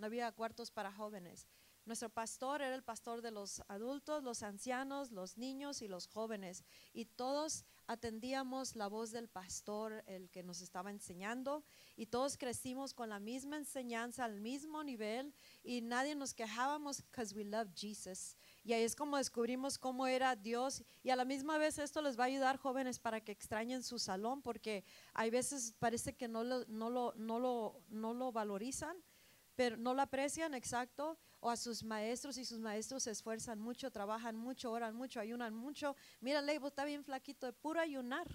no había cuartos para jóvenes. Nuestro pastor era el pastor de los adultos, los ancianos, los niños y los jóvenes. Y todos atendíamos la voz del pastor, el que nos estaba enseñando. Y todos crecimos con la misma enseñanza, al mismo nivel. Y nadie nos quejábamos because we love Jesus. Y ahí es como descubrimos cómo era Dios. Y a la misma vez esto les va a ayudar jóvenes para que extrañen su salón, porque hay veces parece que no lo, no lo, no lo, no lo valorizan, pero no lo aprecian, exacto o a sus maestros y sus maestros se esfuerzan mucho, trabajan mucho, oran mucho, ayunan mucho. Mira, Leibo está bien flaquito de puro ayunar.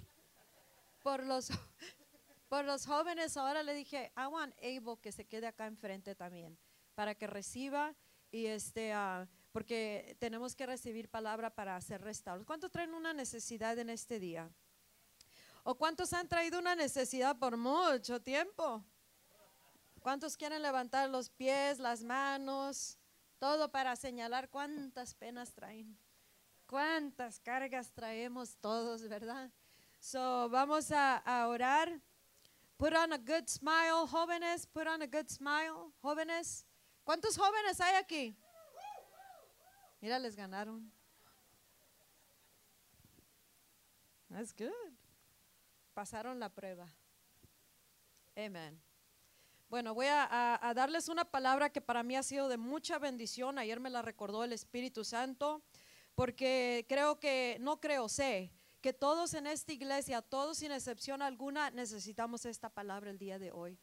Por los, por los jóvenes ahora le dije, I want Abel que se quede acá enfrente también, para que reciba y este, ah, porque tenemos que recibir palabra para hacer restauros. ¿Cuántos traen una necesidad en este día? ¿O cuántos han traído una necesidad por mucho tiempo? ¿Cuántos quieren levantar los pies, las manos, todo para señalar cuántas penas traen? ¿Cuántas cargas traemos todos, verdad? So, vamos a, orar. Put on a good smile, jóvenes. Put on a good smile, jóvenes. ¿Cuántos jóvenes hay aquí? Mira, les ganaron. That's good. Pasaron la prueba. Amen. Bueno, voy a, darles una palabra que para mí ha sido de mucha bendición. Ayer me la recordó el Espíritu Santo, porque creo que, no creo, sé que todos en esta iglesia, todos sin excepción alguna, necesitamos esta palabra el día de hoy.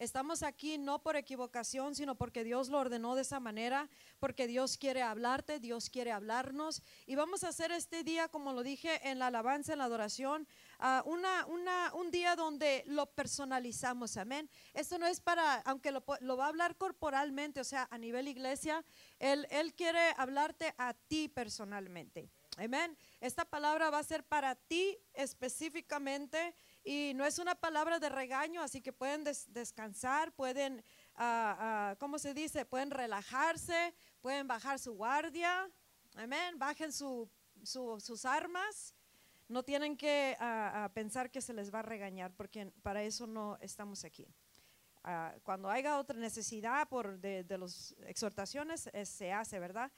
Estamos aquí no por equivocación, sino porque Dios lo ordenó de esa manera, porque Dios quiere hablarte, Dios quiere hablarnos. Y vamos a hacer este día, como lo dije en la alabanza, en la adoración, uh, una, una, un día donde lo personalizamos, amén. Esto no es para, aunque lo, va a hablar corporalmente, o sea, a nivel iglesia, él, él quiere hablarte a ti personalmente. Amén. Esta palabra va a ser para ti específicamente y no es una palabra de regaño, así que pueden descansar, pueden, uh, ¿cómo se dice? Pueden relajarse, pueden bajar su guardia. Amén. Bajen su, su, sus armas no tienen que uh, pensar que se les va a regañar, porque para eso no estamos aquí. Uh, cuando haya otra necesidad por de, de las exhortaciones, es, se hace, ¿verdad?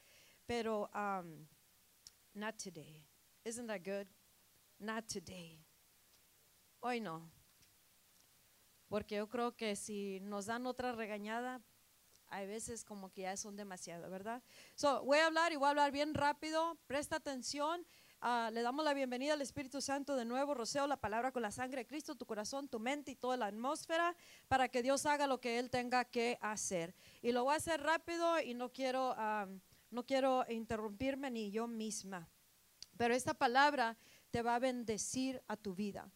Pero um, not today. Isn't that good? Not today. Hoy no. Porque yo creo que si nos dan otra regañada, hay veces como que ya son demasiado, ¿verdad? So, voy a hablar y voy a hablar bien rápido. Presta atención. Uh, le damos la bienvenida al Espíritu Santo de nuevo, Roceo, la palabra con la sangre de Cristo, tu corazón, tu mente y toda la atmósfera, para que Dios haga lo que Él tenga que hacer. Y lo voy a hacer rápido y no quiero, no quiero interrumpirme ni yo misma. Pero esta palabra te va a bendecir a tu vida.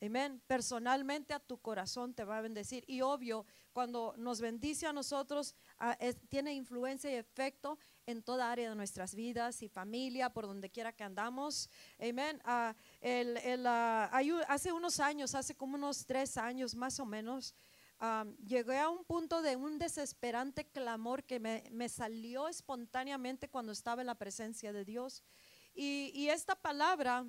Amén. Personalmente a tu corazón te va a bendecir. Y obvio, cuando nos bendice a nosotros, uh, es, tiene influencia y efecto en toda área de nuestras vidas y familia, por donde quiera que andamos. Amén. Uh, el, el, uh, hace unos años, hace como unos tres años más o menos, um, llegué a un punto de un desesperante clamor que me, me, salió espontáneamente cuando estaba en la presencia de Dios. Y, y esta palabra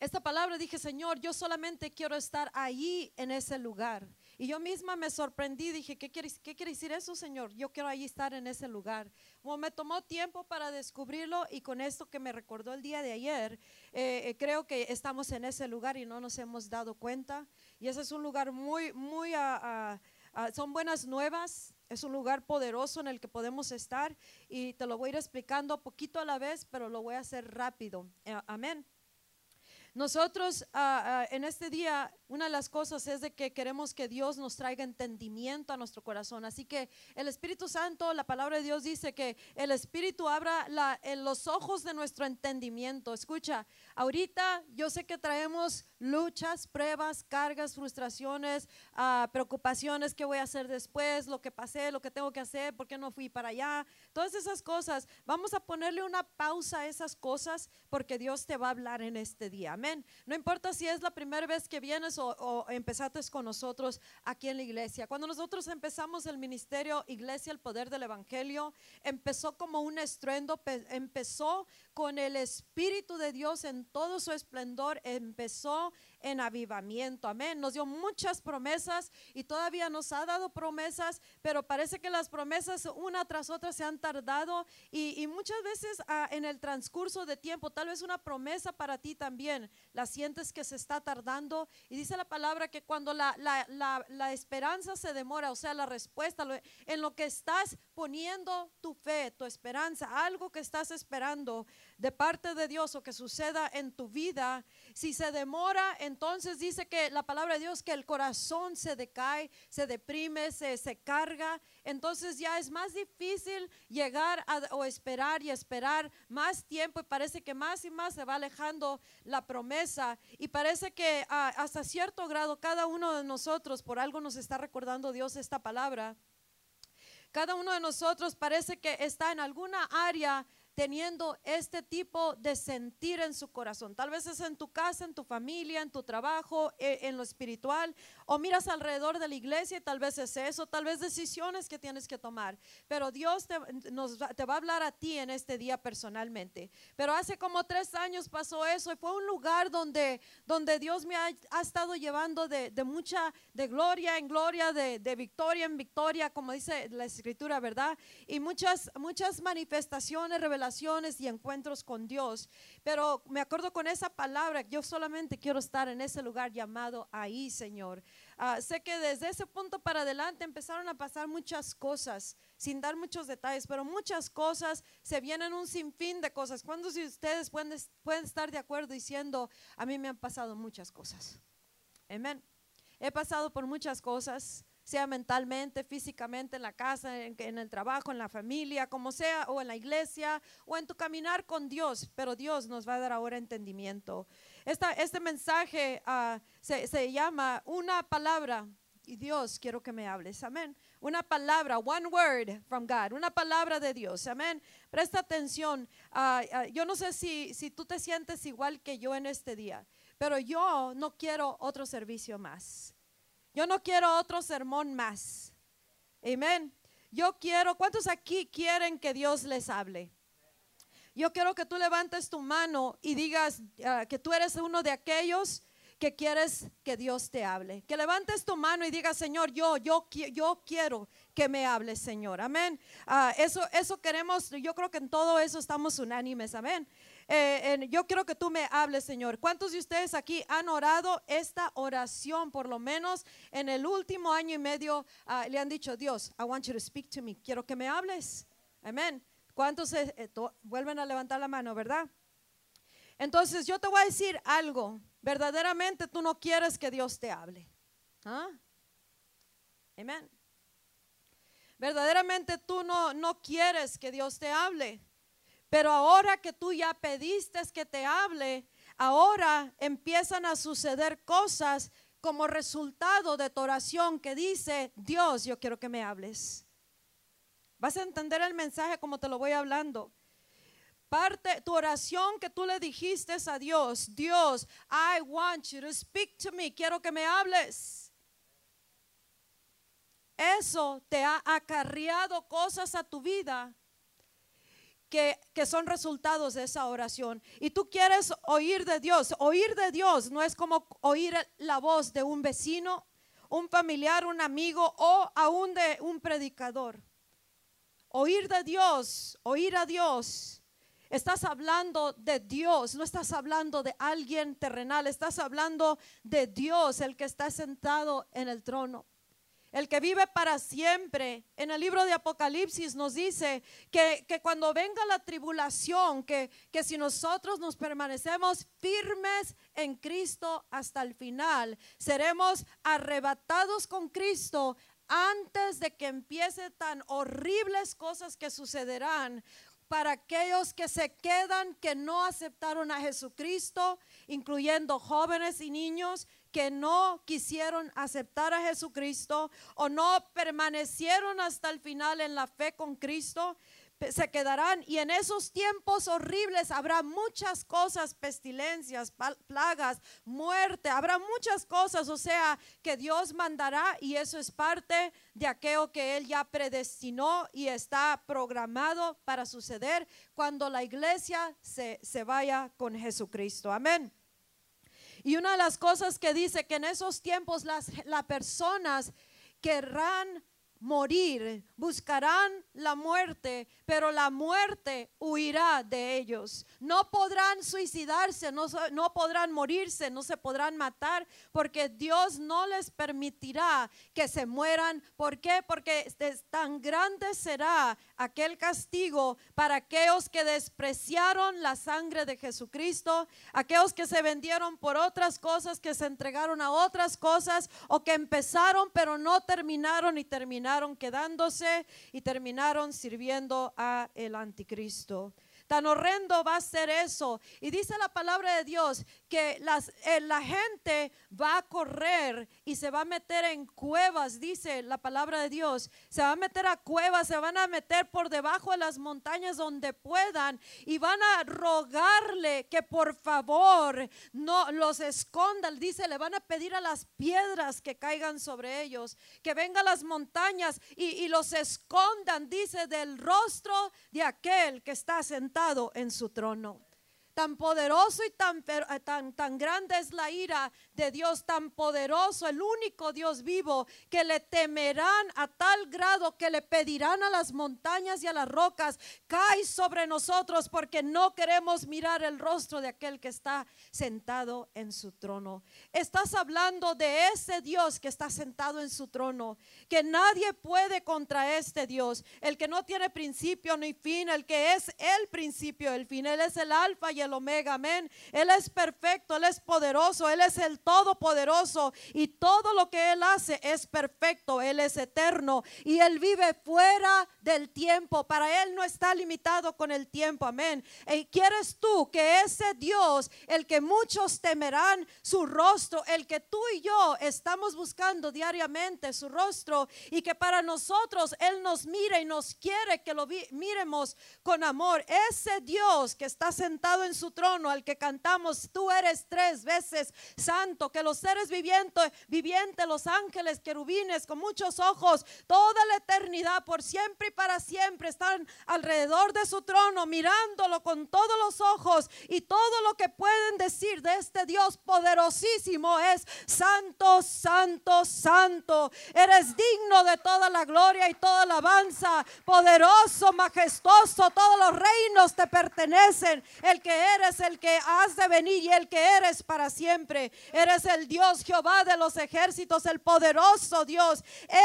esta palabra dije, Señor, yo solamente quiero estar ahí en ese lugar. Y yo misma me sorprendí, dije, ¿qué quiere, qué quiere decir eso, Señor? Yo quiero ahí estar en ese lugar. Como me tomó tiempo para descubrirlo y con esto que me recordó el día de ayer, eh, eh, creo que estamos en ese lugar y no nos hemos dado cuenta. Y ese es un lugar muy, muy, uh, uh, son buenas nuevas. Es un lugar poderoso en el que podemos estar y te lo voy a ir explicando poquito a la vez, pero lo voy a hacer rápido. Eh, amén. Nosotros uh, uh, en este día, una de las cosas es de que queremos que Dios nos traiga entendimiento a nuestro corazón. Así que el Espíritu Santo, la palabra de Dios dice que el Espíritu abra los ojos de nuestro entendimiento. Escucha, ahorita yo sé que traemos luchas, pruebas, cargas, frustraciones, uh, preocupaciones, qué voy a hacer después, lo que pasé, lo que tengo que hacer, por qué no fui para allá, todas esas cosas. Vamos a ponerle una pausa a esas cosas porque Dios te va a hablar en este día. Amén. No importa si es la primera vez que vienes o, o empezaste con nosotros aquí en la iglesia. Cuando nosotros empezamos el ministerio Iglesia, el poder del Evangelio, empezó como un estruendo, empezó con el Espíritu de Dios en todo su esplendor, empezó en avivamiento. Amén. Nos dio muchas promesas y todavía nos ha dado promesas, pero parece que las promesas una tras otra se han tardado y, muchas veces ah, en el transcurso de tiempo, tal vez una promesa para ti también, la sientes que se está tardando. Y dice la palabra que cuando la, la esperanza se demora, o sea, la respuesta, en lo que estás poniendo tu fe, tu esperanza, algo que estás esperando de parte de Dios o que suceda en tu vida, si se demora, entonces dice que la palabra de Dios que el corazón se decae, se deprime, se, se carga, entonces ya es más difícil llegar o esperar y esperar más tiempo y parece que más y más se va alejando la promesa. Y parece que hasta cierto grado cada uno de nosotros, por algo nos está recordando Dios esta palabra, cada uno de nosotros parece que está en alguna área teniendo este tipo de sentir en su corazón. Tal vez es en tu casa, en tu familia, en tu trabajo, eh, en lo espiritual, o miras alrededor de la iglesia y tal vez es eso, tal vez decisiones que tienes que tomar. Pero Dios te, va a hablar a ti en este día personalmente. Pero hace como tres años pasó eso y fue un lugar donde, donde Dios me ha, estado llevando de, mucha, de gloria en gloria, de, de victoria en victoria, como dice la escritura, ¿verdad? Y muchas, muchas manifestaciones, revelaciones y encuentros con Dios. Pero me acuerdo con esa palabra, yo solamente quiero estar en ese lugar llamado ahí, Señor. Ah, sé que desde ese punto para adelante empezaron a pasar muchas cosas, sin dar muchos detalles, pero muchas cosas, se vienen un sinfín de cosas. ¿Cuántos de ustedes pueden, pueden estar de acuerdo diciendo, a mí me han pasado muchas cosas? Amén. He pasado por muchas cosas sea mentalmente, físicamente, en la casa, en, el trabajo, en la familia, como sea, o en la iglesia, o en tu caminar con Dios. Pero Dios nos va a dar ahora entendimiento. Este mensaje ah, se, llama una palabra. Y Dios, quiero que me hables. Amén. Una palabra, one word from God, una palabra de Dios. Amén. Presta atención. Ah, ah, yo no sé si tú te sientes igual que yo en este día, pero yo no quiero otro servicio más. Yo no quiero otro sermón más. Amén. Yo quiero, ¿cuántos aquí quieren que Dios les hable? Yo quiero que tú levantes tu mano y digas ah, que tú eres uno de aquellos que quieres que Dios te hable. Que levantes tu mano y digas, Señor, yo, yo, yo quiero que me hables, Señor. Amén. Ah, eso, eso queremos, yo creo que en todo eso estamos unánimes. Amén. Eh, yo quiero que tú me hables, Señor. ¿Cuántos de ustedes aquí han orado esta oración, por lo menos en el último año y medio, ah, le han dicho, Dios, I want you to speak to me. Quiero que me hables. Amén. ¿Cuántos eh, eh, vuelven a levantar la mano, verdad? Entonces yo te voy a decir algo. Verdaderamente tú no quieres que Dios te hable. ¿Ah? Amén. Verdaderamente tú no, no quieres que Dios te hable. Pero ahora que tú ya pediste que te hable, ahora empiezan a suceder cosas como resultado de tu oración que dice, Dios, yo quiero que me hables. Vas a entender el mensaje como te lo voy hablando. Parte tu oración que tú le dijiste a Dios, Dios, I want you to speak to me, quiero que me hables. Eso te ha acarreado cosas a tu vida que, son resultados de esa oración. Y tú quieres oír de Dios. Oír de Dios no es como oír la voz de un vecino, un familiar, un amigo o aún de un predicador. Oír de Dios, oír a Dios. Estás hablando de Dios, no estás hablando de alguien terrenal, estás hablando de Dios, el que está sentado en el trono el que vive para siempre. En el libro de Apocalipsis nos dice que, cuando venga la tribulación, que, que si nosotros nos permanecemos firmes en Cristo hasta el final, seremos arrebatados con Cristo antes de que empiece tan horribles cosas que sucederán para aquellos que se quedan, que no aceptaron a Jesucristo, incluyendo jóvenes y niños que no quisieron aceptar a Jesucristo o no permanecieron hasta el final en la fe con Cristo, se quedarán y en esos tiempos horribles habrá muchas cosas, pestilencias, plagas, muerte, habrá muchas cosas, o sea, que Dios mandará y eso es parte de aquello que Él ya predestinó y está programado para suceder cuando la iglesia se, se vaya con Jesucristo. Amén. Y una de las cosas que dice que en esos tiempos las, las personas querrán morir, buscarán la muerte, pero la muerte huirá de ellos. No podrán suicidarse, no, no, podrán morirse, no se podrán matar, porque Dios no les permitirá que se mueran. ¿Por qué? Porque tan grande será aquel castigo para aquellos que despreciaron la sangre de Jesucristo, aquellos que se vendieron por otras cosas, que se entregaron a otras cosas, o que empezaron pero no terminaron y terminaron quedándose y terminaron sirviendo a el anticristo. Tan horrendo va a ser eso. Y dice la palabra de Dios que las, eh, la gente va a correr y se va a meter en cuevas, dice la palabra de Dios. Se va a meter a cuevas, se van a meter por debajo de las montañas donde puedan y van a rogarle que por favor no los escondan. Dice, le van a pedir a las piedras que caigan sobre ellos, que vengan las montañas y, y los escondan, dice, del rostro de aquel que está sentado en su trono. Tan poderoso y tan, eh, tan, tan grande es la ira de Dios, tan poderoso, el único Dios vivo, que le temerán a tal grado que le pedirán a las montañas y a las rocas, cae sobre nosotros porque no queremos mirar el rostro de aquel que está sentado en su trono. Estás hablando de ese Dios que está sentado en su trono, que nadie puede contra este Dios, el que no tiene principio ni fin, el que es el principio, el fin, Él es el alfa y el omega, amén. Él es perfecto, Él es poderoso, Él es el todopoderoso y todo lo que Él hace es perfecto, Él es eterno y Él vive fuera del tiempo. Para Él no está limitado con el tiempo, amén. ¿Y quieres tú que ese Dios, el que muchos temerán su rostro, el que tú y yo estamos buscando diariamente su rostro y que para nosotros Él nos mire y nos quiere que lo miremos con amor, ese Dios que está sentado en su trono, al que cantamos, tú eres tres veces santo, que los seres vivientes, vivientes, los ángeles, querubines, con muchos ojos, toda la eternidad, por siempre y para siempre, están alrededor de su trono, mirándolo con todos los ojos y todo lo que pueden decir de este Dios poderosísimo es santo, santo, santo. Eres digno de toda la gloria y toda la alabanza, poderoso, majestuoso, todos los reinos te pertenecen. El que eres el que has de venir y el que eres para siempre. El Dios Jehová de los ejércitos, el poderoso Dios.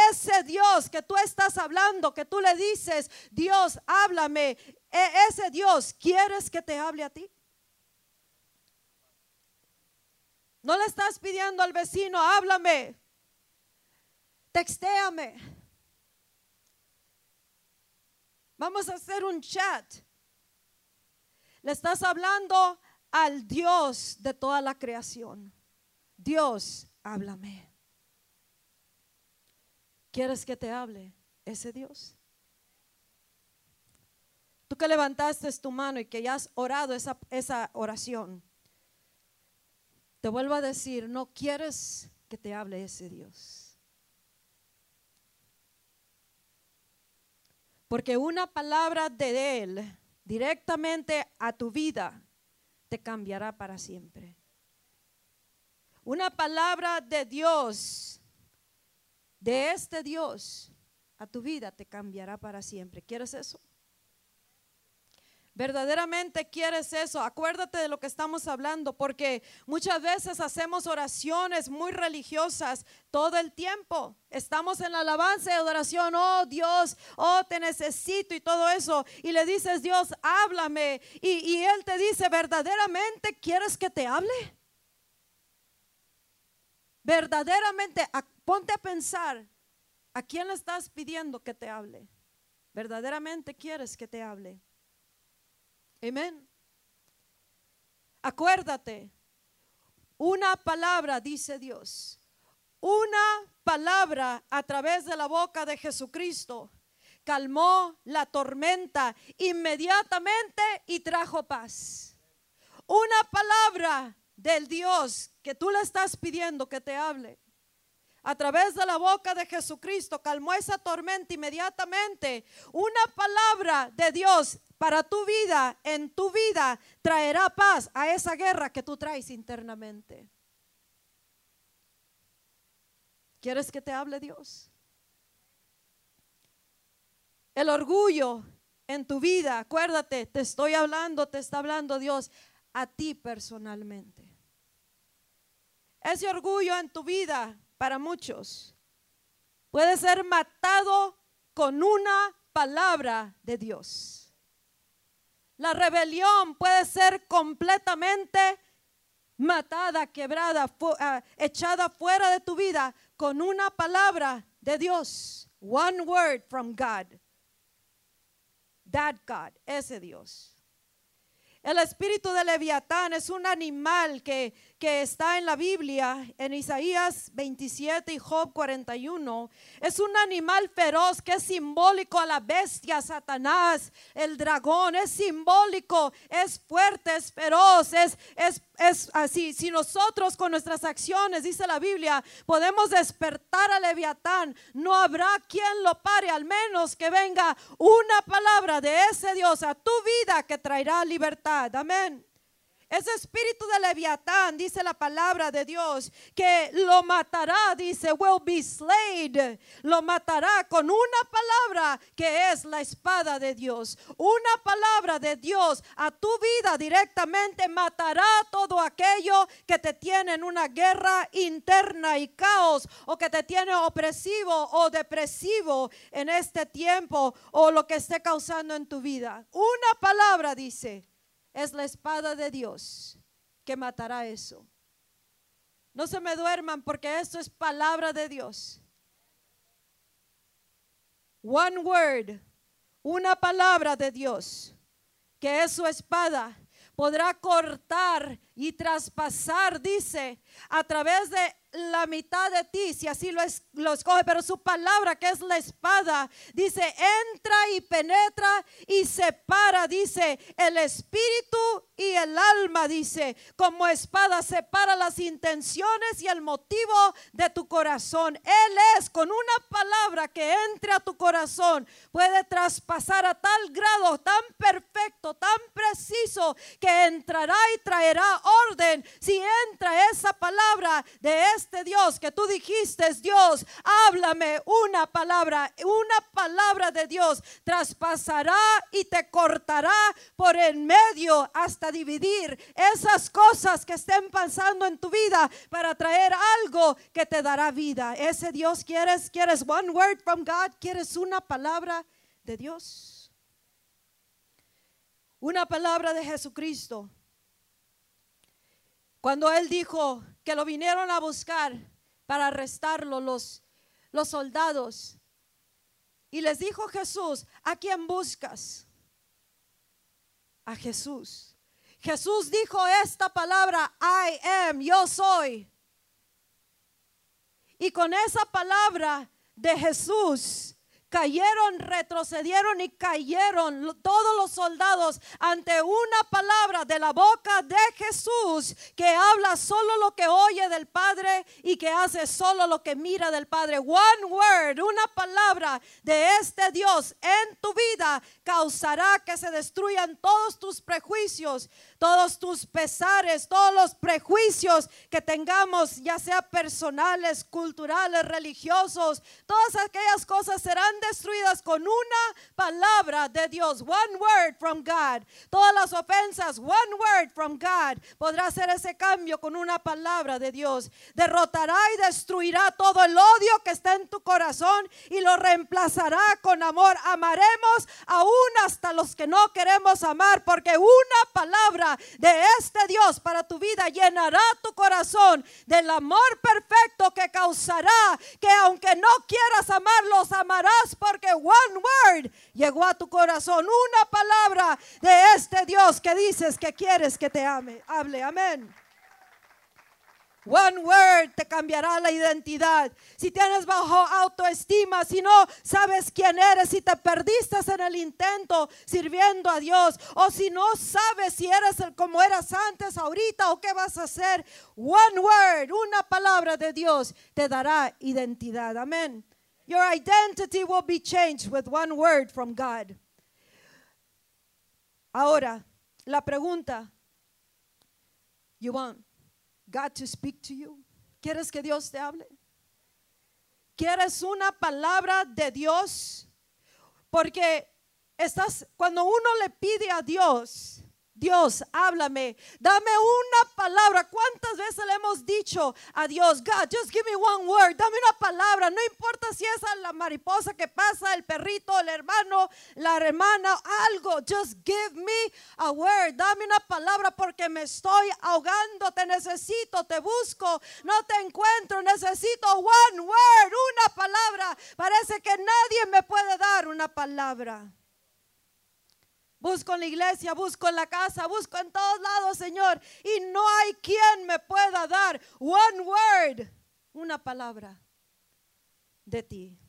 Ese Dios que tú estás hablando, que tú le dices, Dios, háblame. E, ese Dios, ¿quieres que te hable a ti? No le estás pidiendo al vecino, háblame, textéame. Vamos a hacer un chat. Le estás hablando al Dios de toda la creación. Dios, háblame. ¿Quieres que te hable ese Dios? Tú que levantaste tu mano y que ya has orado esa, esa oración, te vuelvo a decir, no quieres que te hable ese Dios. Porque una palabra de Él directamente a tu vida, te cambiará para siempre. Una palabra de Dios, de este Dios, a tu vida te cambiará para siempre. ¿Quieres eso? verdaderamente quieres eso, acuérdate de lo que estamos hablando, porque muchas veces hacemos oraciones muy religiosas todo el tiempo. Estamos en la alabanza y adoración, oh Dios, oh te necesito y todo eso. Y le dices, Dios, háblame. Y, y Él te dice, verdaderamente quieres que te hable. Verdaderamente, ponte a pensar, ¿a quién le estás pidiendo que te hable? ¿Verdaderamente quieres que te hable? Amén. Acuérdate, una palabra, dice Dios, una palabra a través de la boca de Jesucristo calmó la tormenta inmediatamente y trajo paz. Una palabra del Dios que tú le estás pidiendo que te hable, a través de la boca de Jesucristo calmó esa tormenta inmediatamente. Una palabra de Dios para tu vida, en tu vida, traerá paz a esa guerra que tú traes internamente. ¿Quieres que te hable Dios? El orgullo en tu vida, acuérdate, te estoy hablando, te está hablando Dios a ti personalmente. Ese orgullo en tu vida para muchos puede ser matado con una palabra de Dios. La rebelión puede ser completamente matada, quebrada, ah, echada fuera de tu vida con una palabra de Dios. One word from God. That God, ese Dios. El espíritu de Leviatán es un animal que, que está en la Biblia, en Isaías 27 y Job 41. Es un animal feroz que es simbólico a la bestia, Satanás, el dragón. Es simbólico, es fuerte, es feroz, es, es, es así. Si nosotros con nuestras acciones, dice la Biblia, podemos despertar a Leviatán, no habrá quien lo pare, al menos que venga una palabra de ese Dios a tu vida que traerá libertad. Amén. Ese espíritu de Leviatán, dice la palabra de Dios, que lo matará, dice, will be slain. Lo matará con una palabra que es la espada de Dios. Una palabra de Dios a tu vida directamente matará todo aquello que te tiene en una guerra interna y caos o que te tiene opresivo o depresivo en este tiempo o lo que esté causando en tu vida. Una palabra dice es la espada de Dios que matará eso. No se me duerman porque esto es palabra de Dios. One word, una palabra de Dios, que es su espada, podrá cortar y traspasar, dice, a través de la mitad de ti, si así lo, lo, escoge, pero su palabra, que es la espada, dice, entra y penetra y separa, dice, el espíritu y el alma, dice, como espada separa las intenciones y el motivo de tu corazón. Él es con una palabra que entre a tu corazón, puede traspasar a tal grado, tan perfecto, tan preciso, que entrará y traerá orden si entra esa palabra de este Dios que tú dijiste, Dios, háblame una palabra, una palabra de Dios traspasará y te cortará por en medio hasta dividir esas cosas que estén pasando en tu vida para traer algo que te dará vida. Ese Dios quieres, quieres one word from God, quieres una palabra de Dios. Una palabra de Jesucristo cuando él dijo que lo vinieron a buscar para arrestarlo los, los soldados. Y les dijo Jesús, ¿a quién buscas? A Jesús. Jesús dijo esta palabra, I am, yo soy. Y con esa palabra de Jesús, cayeron, retrocedieron y cayeron todos los soldados ante una palabra de la boca de Jesús que habla solo lo que oye del Padre y que hace solo lo que mira del Padre. One word, una palabra de este Dios en tu vida causará que se destruyan todos tus prejuicios, todos tus pesares, todos los prejuicios que tengamos, ya sea personales, culturales, religiosos, todas aquellas cosas serán destruidas con una palabra de Dios. One word from God. Todas las ofensas, one word from God. Podrá hacer ese cambio con una palabra de Dios. Derrotará y destruirá todo el odio que está en tu corazón y lo reemplazará con amor. Amaremos aún hasta los que no queremos amar porque una palabra de este Dios para tu vida llenará tu corazón del amor perfecto que causará que aunque no quieras amarlos, amarás porque one word llegó a tu corazón, una palabra de este Dios que dices que quieres que te ame. Hable, amén. One word te cambiará la identidad. Si tienes bajo autoestima, si no sabes quién eres, si te perdiste en el intento sirviendo a Dios, o si no sabes si eres como eras antes, ahorita, o qué vas a hacer, one word, una palabra de Dios te dará identidad. Amén. Your identity will be changed with one word from God. Ahora, la pregunta, you want God to speak to you? ¿Quieres que Dios te hable? ¿Quieres una palabra de Dios? Porque estás cuando uno le pide a Dios, Dios, háblame, dame una palabra. ¿Cuántas veces le hemos dicho a Dios, God, just give me one word, dame una palabra, no importa si es la mariposa que pasa, el perrito, el hermano, la hermana, algo, just give me a word, dame una palabra porque me estoy ahogando, te necesito, te busco, no te encuentro, necesito one word, una palabra. Parece que nadie me puede dar una palabra. Busco en la iglesia, busco en la casa, busco en todos lados, Señor. Y no hay quien me pueda dar one word, una palabra de ti.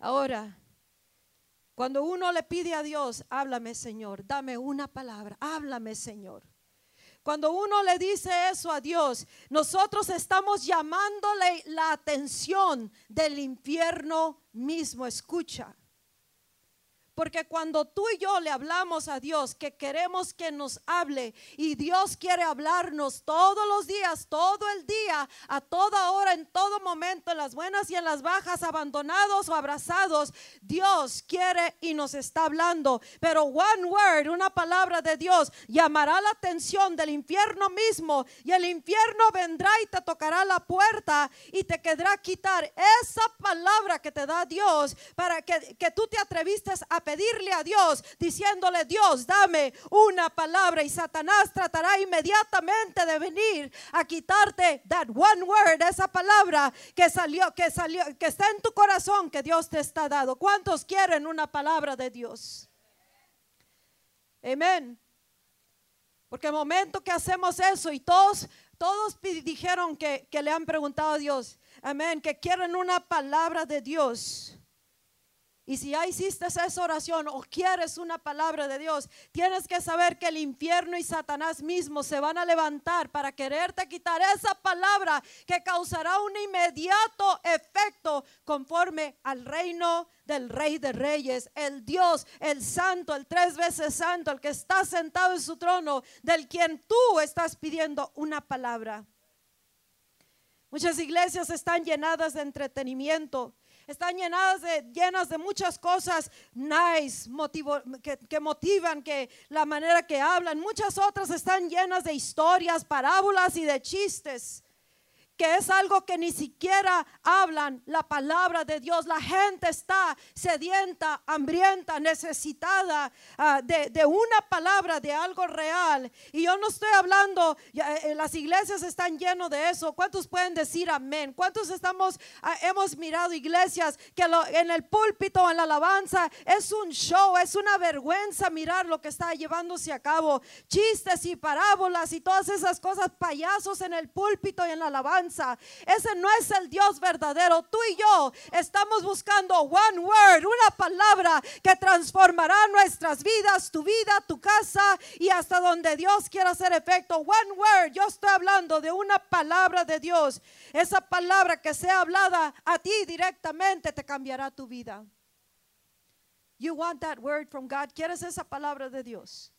Ahora, cuando uno le pide a Dios, háblame, Señor, dame una palabra, háblame, Señor. Cuando uno le dice eso a Dios, nosotros estamos llamándole la atención del infierno mismo. Escucha. Porque cuando tú y yo le hablamos a Dios que queremos que nos hable y Dios quiere hablarnos todos los días, todo el día, a toda hora, en todo momento, en las buenas y en las bajas, abandonados o abrazados, Dios quiere y nos está hablando. Pero one word, una palabra de Dios, llamará la atención del infierno mismo y el infierno vendrá y te tocará la puerta y te quedará quitar esa palabra que te da Dios para que, que tú te atreviste a pedirle a Dios, diciéndole, Dios, dame una palabra y Satanás tratará inmediatamente de venir a quitarte that one word, esa palabra que salió, que salió, que está en tu corazón que Dios te está dado. ¿Cuántos quieren una palabra de Dios? Amén. Porque el momento que hacemos eso y todos, todos dijeron que, que le han preguntado a Dios, amén, que quieren una palabra de Dios. Y si ya hiciste esa oración o quieres una palabra de Dios, tienes que saber que el infierno y Satanás mismo se van a levantar para quererte quitar esa palabra que causará un inmediato efecto conforme al reino del Rey de Reyes, el Dios, el Santo, el tres veces Santo, el que está sentado en su trono, del quien tú estás pidiendo una palabra. Muchas iglesias están llenadas de entretenimiento están llenadas de, llenas de muchas cosas nice, motivo, que, que motivan, que la manera que hablan. Muchas otras están llenas de historias, parábolas y de chistes que es algo que ni siquiera hablan la palabra de Dios. La gente está sedienta, hambrienta, necesitada ah, de, una palabra, de algo real. Y yo no estoy hablando, eh, las iglesias están llenas de eso. ¿Cuántos pueden decir amén? ¿Cuántos estamos, ah, hemos mirado iglesias que en el púlpito, en la alabanza, es un show, es una vergüenza mirar lo que está llevándose a cabo. Chistes y parábolas y todas esas cosas, payasos en el púlpito y en la alabanza ese no es el Dios verdadero. Tú y yo estamos buscando one word, una palabra que transformará nuestras vidas, tu vida, tu casa y hasta donde Dios quiera hacer efecto. One word, yo estoy hablando de una palabra de Dios. Esa palabra que sea hablada a ti directamente te cambiará tu vida. You want that word from God? ¿Quieres esa palabra de Dios?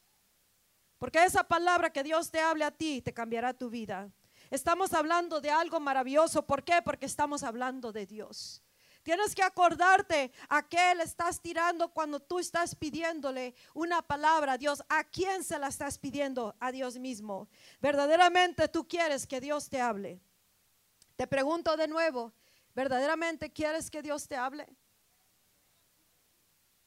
Porque esa palabra que Dios te hable a ti te cambiará tu vida. Estamos hablando de algo maravilloso. ¿Por qué? Porque estamos hablando de Dios. Tienes que acordarte a qué le estás tirando cuando tú estás pidiéndole una palabra a Dios. ¿A quién se la estás pidiendo? A Dios mismo. Verdaderamente tú quieres que Dios te hable. Te pregunto de nuevo, ¿verdaderamente quieres que Dios te hable?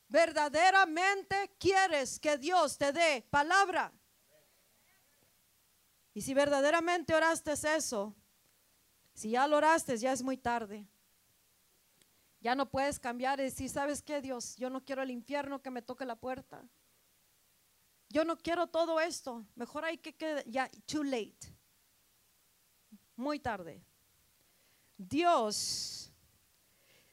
¿Verdaderamente quieres que Dios te dé palabra? Y si verdaderamente oraste eso, si ya lo oraste, ya es muy tarde. Ya no puedes cambiar y decir, ¿sabes qué, Dios? Yo no quiero el infierno que me toque la puerta. Yo no quiero todo esto. Mejor hay que quedar ya, too late. Muy tarde. Dios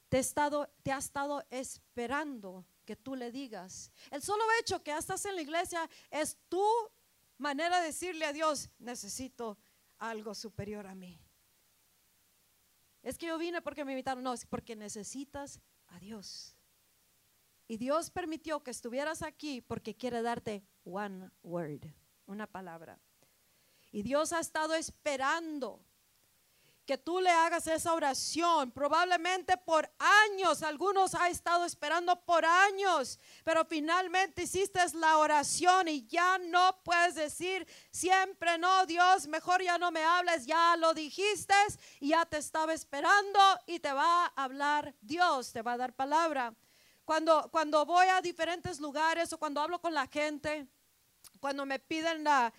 te, estado, te ha estado esperando que tú le digas. El solo hecho que estás en la iglesia es tú manera de decirle a Dios, necesito algo superior a mí. Es que yo vine porque me invitaron, no, es porque necesitas a Dios. Y Dios permitió que estuvieras aquí porque quiere darte one word, una palabra. Y Dios ha estado esperando que tú le hagas esa oración. Probablemente por años, algunos ha estado esperando por años, pero finalmente hiciste la oración y ya no puedes decir siempre no, Dios, mejor ya no me hables, ya lo dijiste y ya te estaba esperando y te va a hablar Dios, te va a dar palabra. Cuando, cuando voy a diferentes lugares o cuando hablo con la gente, cuando me piden la,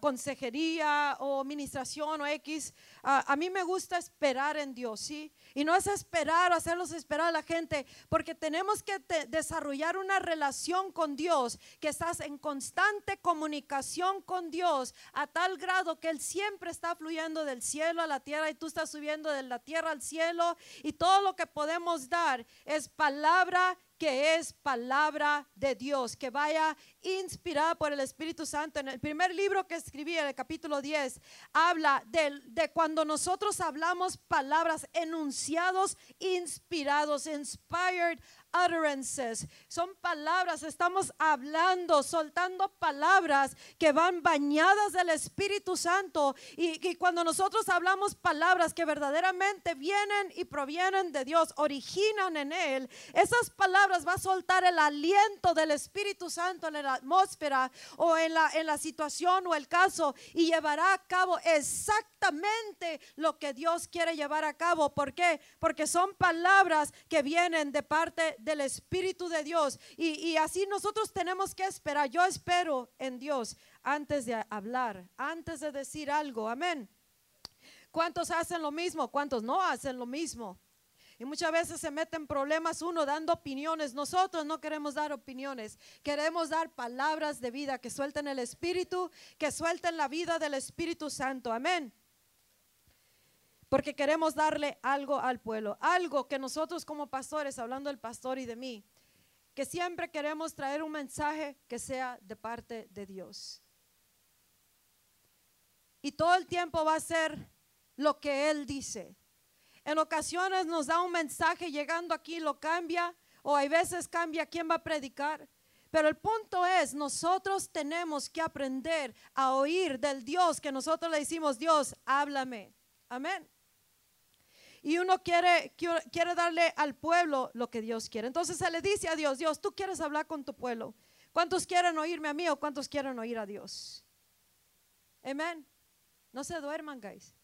consejería o administración o X. a mí me gusta esperar en Dios, ¿sí? Y no es esperar hacerlos esperar a la gente, porque tenemos que desarrollar una relación con Dios, que estás en constante comunicación con Dios, a tal grado que Él siempre está fluyendo del cielo a la tierra y tú estás subiendo de la tierra al cielo y todo lo que podemos dar es palabra que es palabra de Dios, que vaya inspirada por el Espíritu Santo. En el primer libro que escribí, en el capítulo 10, habla de, de cuando nosotros hablamos palabras, enunciados inspirados, inspired utterances. Son palabras, estamos hablando, soltando palabras que van bañadas del Espíritu Santo. Y, y, cuando nosotros hablamos palabras que verdaderamente vienen y provienen de Dios, originan en Él, esas palabras va a soltar el aliento del Espíritu Santo en la atmósfera o en la, en la situación o el caso y llevará a cabo exactamente lo que Dios quiere llevar a cabo. ¿Por qué? Porque son palabras que vienen de parte del Espíritu de Dios. Y, así nosotros tenemos que esperar. Yo espero en Dios antes de hablar, antes de decir algo. Amén. ¿Cuántos hacen lo mismo? ¿Cuántos no hacen lo mismo? Y muchas veces se meten problemas uno dando opiniones. Nosotros no queremos dar opiniones. Queremos dar palabras de vida que suelten el Espíritu, que suelten la vida del Espíritu Santo. Amén porque queremos darle algo al pueblo, algo que nosotros como pastores, hablando del pastor y de mí, que siempre queremos traer un mensaje que sea de parte de Dios. Y todo el tiempo va a ser lo que Él dice. En ocasiones nos da un mensaje llegando aquí, lo cambia, o hay veces cambia quién va a predicar. Pero el punto es, nosotros tenemos que aprender a oír del Dios que nosotros le decimos, Dios, háblame. Amén y uno quiere, quiere darle al pueblo lo que Dios quiere. Entonces se le dice a Dios, Dios, tú quieres hablar con tu pueblo. ¿Cuántos quieren oírme a mí o cuántos quieren oír a Dios? Amén. No se duerman, guys.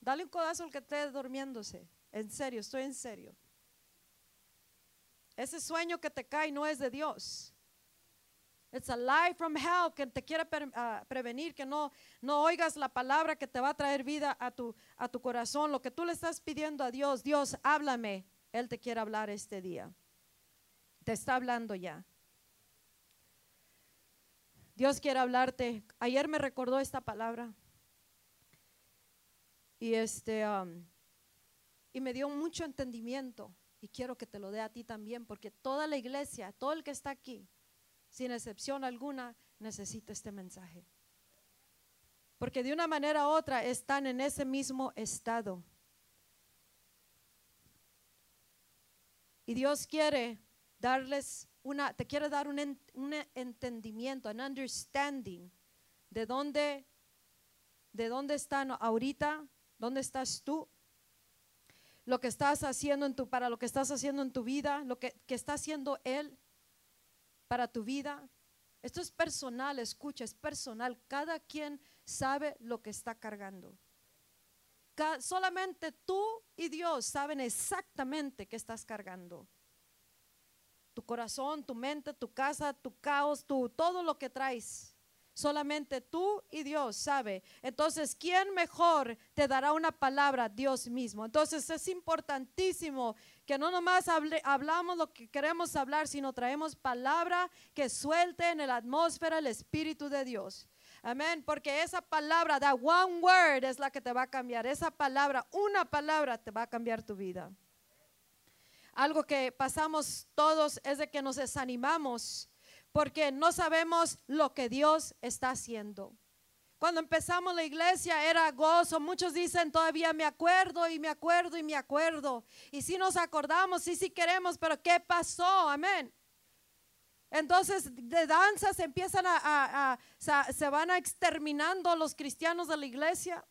Dale un codazo al que esté durmiéndose. En serio, estoy en serio. Ese sueño que te cae no es de Dios. It's a lie from hell que te quiere ah, prevenir que no, no oigas la palabra que te va a traer vida a tu, a tu corazón. Lo que tú le estás pidiendo a Dios, Dios, háblame. Él te quiere hablar este día. Te está hablando ya. Dios quiere hablarte. Ayer me recordó esta palabra. Y este um, y me dio mucho entendimiento y quiero que te lo dé a ti también porque toda la iglesia, todo el que está aquí sin excepción alguna, necesita este mensaje. Porque de una manera u otra están en ese mismo estado. Y Dios quiere darles una, te quiere dar un, entendimiento, un understanding de dónde, de dónde están ahorita, dónde estás tú, lo que estás haciendo en tu, para lo que estás haciendo en tu vida, lo que, que está haciendo Él para tu vida. Esto es personal, escucha, es personal. Cada quien sabe lo que está cargando. solamente tú y Dios saben exactamente qué estás cargando. Tu corazón, tu mente, tu casa, tu caos, tu, todo lo que traes. Solamente tú y Dios sabe. Entonces, ¿quién mejor te dará una palabra? Dios mismo. Entonces, es importantísimo que no nomás hablamos lo que queremos hablar, sino traemos palabra que suelte en la atmósfera el Espíritu de Dios. Amén, porque esa palabra, that one word es la que te va a cambiar. Esa palabra, una palabra te va a cambiar tu vida. Algo que pasamos todos es de que nos desanimamos porque no sabemos lo que Dios está haciendo. Cuando empezamos la iglesia era gozo. Muchos dicen todavía me acuerdo y me acuerdo y me acuerdo. Y si nos acordamos, sí, sí queremos, pero ¿qué pasó? Amén. Entonces de danzas empiezan a, se van a exterminando los cristianos de la iglesia.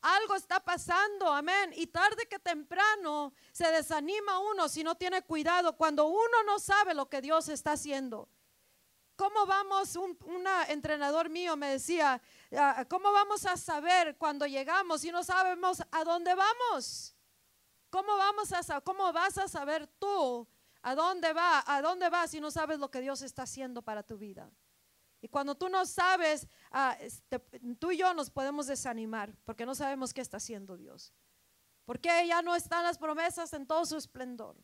algo está pasando, amén. Y tarde que temprano se desanima uno si no tiene cuidado, cuando uno no sabe lo que Dios está haciendo. ¿Cómo vamos? Un entrenador mío me decía, ah, ¿cómo vamos a saber cuando llegamos si no sabemos a dónde vamos? ¿Cómo vamos a cómo vas a saber tú a dónde va, a dónde vas si no sabes lo que Dios está haciendo para tu vida? Y cuando tú no sabes, ah, tú y yo nos podemos desanimar porque no sabemos qué está haciendo Dios. Porque ya no están las promesas en todo su esplendor.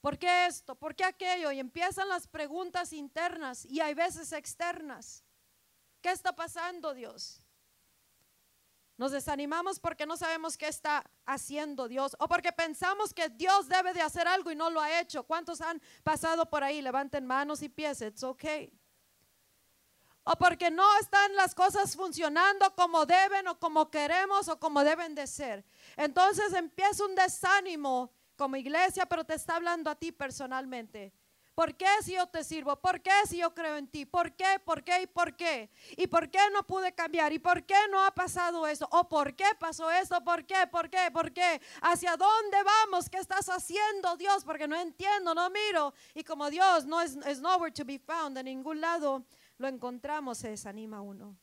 ¿Por qué esto? ¿Por qué aquello? Y empiezan las preguntas internas y hay veces externas. ¿Qué está pasando, Dios? Nos desanimamos porque no sabemos qué está haciendo Dios o porque pensamos que Dios debe de hacer algo y no lo ha hecho. ¿Cuántos han pasado por ahí? Levanten manos y pies. It's okay. O porque no están las cosas funcionando como deben o como queremos o como deben de ser. Entonces empieza un desánimo como iglesia, pero te está hablando a ti personalmente. ¿Por qué si yo te sirvo? ¿Por qué si yo creo en ti? ¿Por qué? ¿Por qué? ¿Y por qué? ¿Y por qué no pude cambiar? ¿Y por qué no ha pasado eso? ¿O por qué pasó eso? ¿Por qué? ¿Por qué? ¿Por qué? ¿Hacia dónde vamos? ¿Qué estás haciendo, Dios? Porque no entiendo, no miro. Y como Dios no es, es nowhere to be found, en ningún lado lo encontramos, se desanima uno.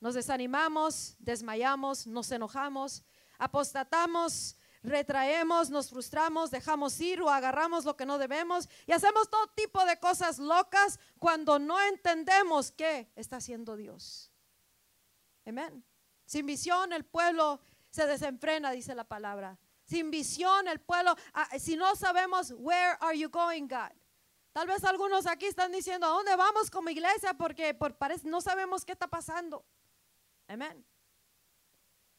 Nos desanimamos, desmayamos, nos enojamos, apostatamos, retraemos, nos frustramos, dejamos ir o agarramos lo que no debemos y hacemos todo tipo de cosas locas cuando no entendemos qué está haciendo Dios. Amén. Sin visión el pueblo se desenfrena, dice la palabra. Sin visión el pueblo, ah, si no sabemos, where are you going, God? Tal vez algunos aquí están diciendo, ¿a dónde vamos como iglesia? Porque por parece, no sabemos qué está pasando. Amén.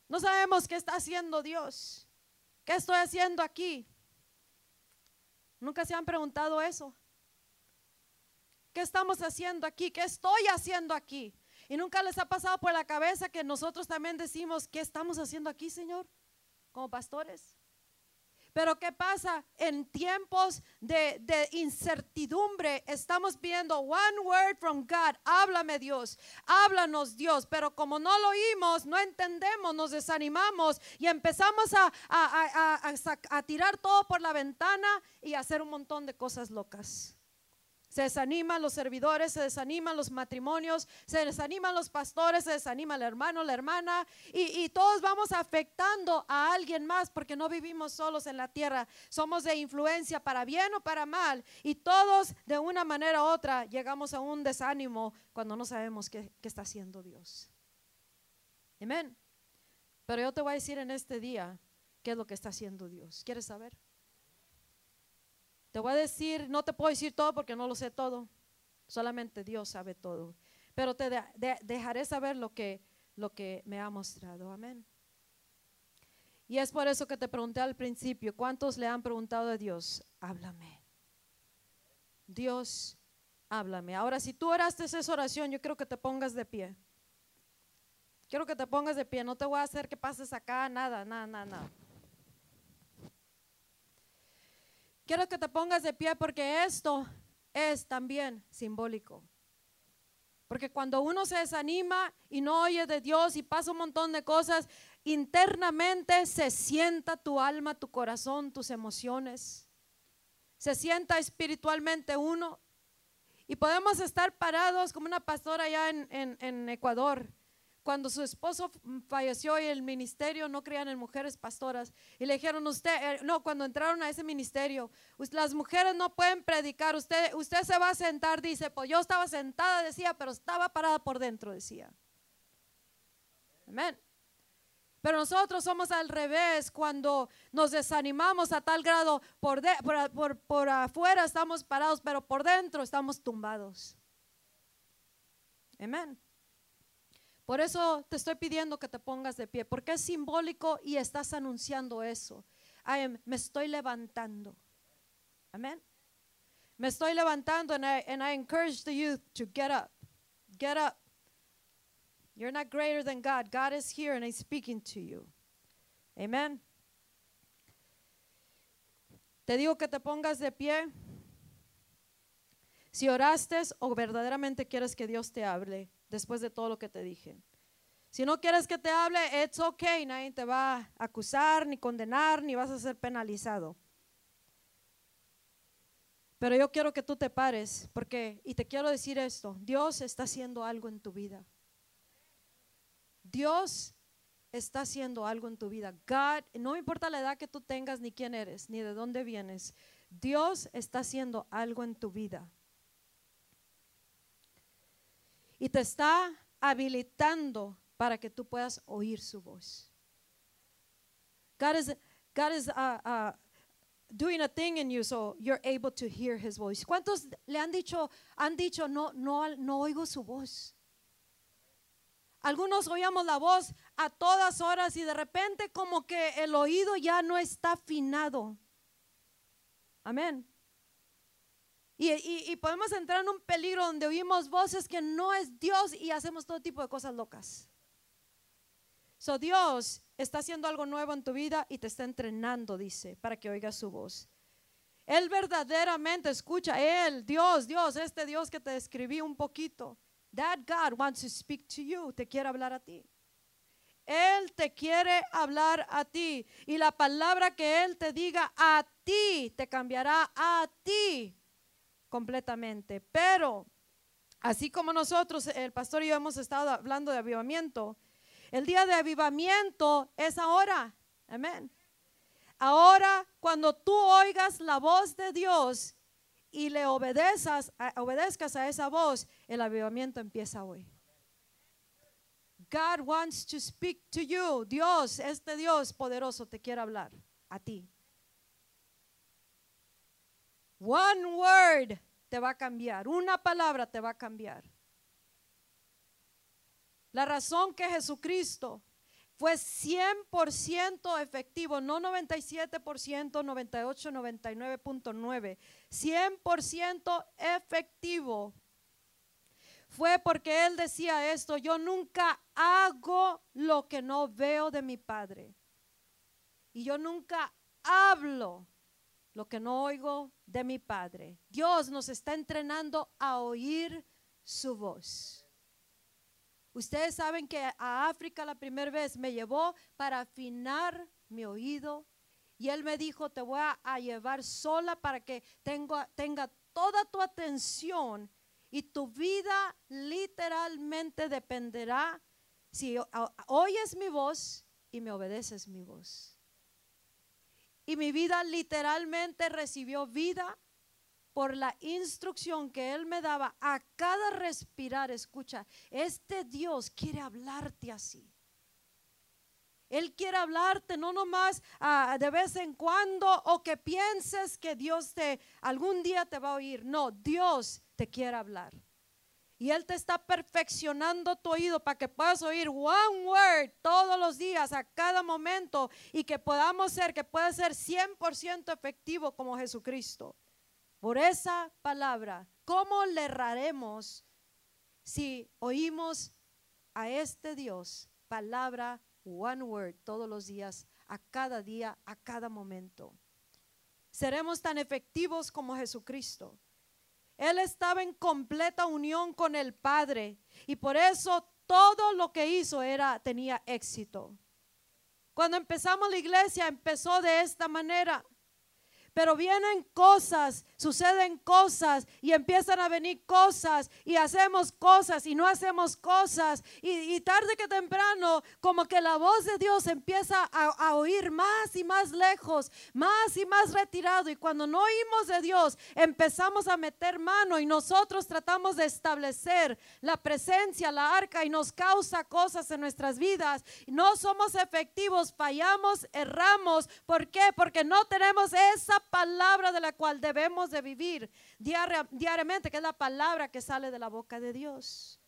No sabemos qué está haciendo Dios. ¿Qué estoy haciendo aquí? Nunca se han preguntado eso. ¿Qué estamos haciendo aquí? ¿Qué estoy haciendo aquí? Y nunca les ha pasado por la cabeza que nosotros también decimos, ¿qué estamos haciendo aquí, Señor? Como pastores. Pero ¿qué pasa? En tiempos de, incertidumbre estamos viendo one word from God. Háblame Dios, háblanos Dios. Pero como no lo oímos, no entendemos, nos desanimamos y empezamos a, a tirar todo por la ventana y hacer un montón de cosas locas. Se desaniman los servidores, se desaniman los matrimonios, se desaniman los pastores, se desanima el hermano, la hermana, y, todos vamos afectando a alguien más porque no vivimos solos en la tierra. Somos de influencia para bien o para mal, y todos de una manera u otra llegamos a un desánimo cuando no sabemos qué, qué está haciendo Dios. Amén. Pero yo te voy a decir en este día qué es lo que está haciendo Dios. ¿Quieres saber? Te voy a decir, no te puedo decir todo porque no lo sé todo. Solamente Dios sabe todo. Pero te dejaré saber lo que, lo que me ha mostrado. Amén. Y es por eso que te pregunté al principio, ¿cuántos le han preguntado a Dios? Háblame. Dios, háblame. Ahora, si tú oraste esa oración, yo quiero que te pongas de pie. Quiero que te pongas de pie. No te voy a hacer que pases acá, nada, nada, nada, nada. Quiero que te pongas de pie porque esto es también simbólico. Porque cuando uno se desanima y no oye de Dios y pasa un montón de cosas, internamente se sienta tu alma, tu corazón, tus emociones. Se sienta espiritualmente uno. Y podemos estar parados como una pastora allá en, en Ecuador cuando su esposo falleció y el ministerio no creían en mujeres pastoras y le dijeron usted, eh, no, cuando entraron a ese ministerio, las mujeres no pueden predicar, usted, usted se va a sentar, dice, pues yo estaba sentada, decía, pero estaba parada por dentro, decía. Amén. Pero nosotros somos al revés cuando nos desanimamos a tal grado, por, por, por afuera estamos parados, pero por dentro estamos tumbados. Amén. Por eso te estoy pidiendo que te pongas de pie, porque es simbólico y estás anunciando eso. me estoy levantando. Amén. Me estoy levantando and I, and I encourage the youth to get up. Get up. You're not greater than God. God is here and He's speaking to you. Amen. Te digo que te pongas de pie. Si oraste o verdaderamente quieres que Dios te hable después de todo lo que te dije. Si no quieres que te hable, it's okay. Nadie te va a acusar, ni condenar, ni vas a ser penalizado. Pero yo quiero que tú te pares, porque, y te quiero decir esto, Dios está haciendo algo en tu vida. Dios está haciendo algo en tu vida. God, no importa la edad que tú tengas, ni quién eres, ni de dónde vienes. Dios está haciendo algo en tu vida. Y te está habilitando para que tú puedas oír su voz. God is, uh, uh, doing a thing in you so you're able to hear his voice. ¿Cuántos le han dicho, han dicho, no, no, no oigo su voz? Algunos oíamos la voz a todas horas y de repente como que el oído ya no está afinado. Amén. Y, podemos entrar en un peligro donde oímos voces que no es Dios y hacemos todo tipo de cosas locas. So Dios está haciendo algo nuevo en tu vida y te está entrenando, dice, para que oigas su voz. Él verdaderamente escucha, Él, Dios, Dios, este Dios que te describí un poquito. That God wants to speak to you, te quiere hablar a ti. Él te quiere hablar a ti. Y la palabra que Él te diga a ti, te cambiará a ti completamente. Pero, así como nosotros, el pastor y yo hemos estado hablando de avivamiento, el día de avivamiento es ahora. Amén. Ahora, cuando tú oigas la voz de Dios y le obedezcas, obedezcas a esa voz, el avivamiento empieza hoy. God wants to speak to you. Dios, este Dios poderoso te quiere hablar a ti. One word te va a cambiar, una palabra te va a cambiar. La razón que Jesucristo fue 100% efectivo, no 97%, 98, 99.9, 100% efectivo fue porque él decía esto, yo nunca hago lo que no veo de mi Padre. Y yo nunca hablo lo que no oigo de mi Padre. Dios nos está entrenando a oír su voz. Ustedes saben que a África la primera vez me llevó para afinar mi oído y él me dijo, te voy a, llevar sola para que tenga, toda tu atención y tu vida literalmente dependerá si oyes mi voz y me obedeces mi voz. Y mi vida literalmente recibió vida por la instrucción que Él me daba a cada respirar. Escucha, este Dios quiere hablarte así. Él quiere hablarte no nomás ah, de vez en cuando o que pienses que Dios te algún día te va a oír. No, Dios te quiere hablar. Y Él te está perfeccionando tu oído para que puedas oír one word todos los días, a cada momento, y que podamos ser, que pueda ser 100% efectivo como Jesucristo. Por esa palabra, ¿cómo le erraremos si oímos a este Dios palabra one word todos los días, a cada día, a cada momento. Seremos tan efectivos como Jesucristo. Él estaba en completa unión con el Padre y por eso todo lo que hizo era tenía éxito. Cuando empezamos la iglesia empezó de esta manera. Pero vienen cosas, suceden cosas y empiezan a venir cosas y hacemos cosas y no hacemos cosas. Y, tarde que temprano, como que la voz de Dios empieza a, a, oír más y más lejos, más y más retirado. Y cuando no oímos de Dios, empezamos a meter mano y nosotros tratamos de establecer la presencia, la arca y nos causa cosas en nuestras vidas. No somos efectivos, fallamos, erramos. ¿Por qué? Porque no tenemos esa palabra de la cual debemos de vivir diariamente, que es la palabra que sale de la boca de Dios.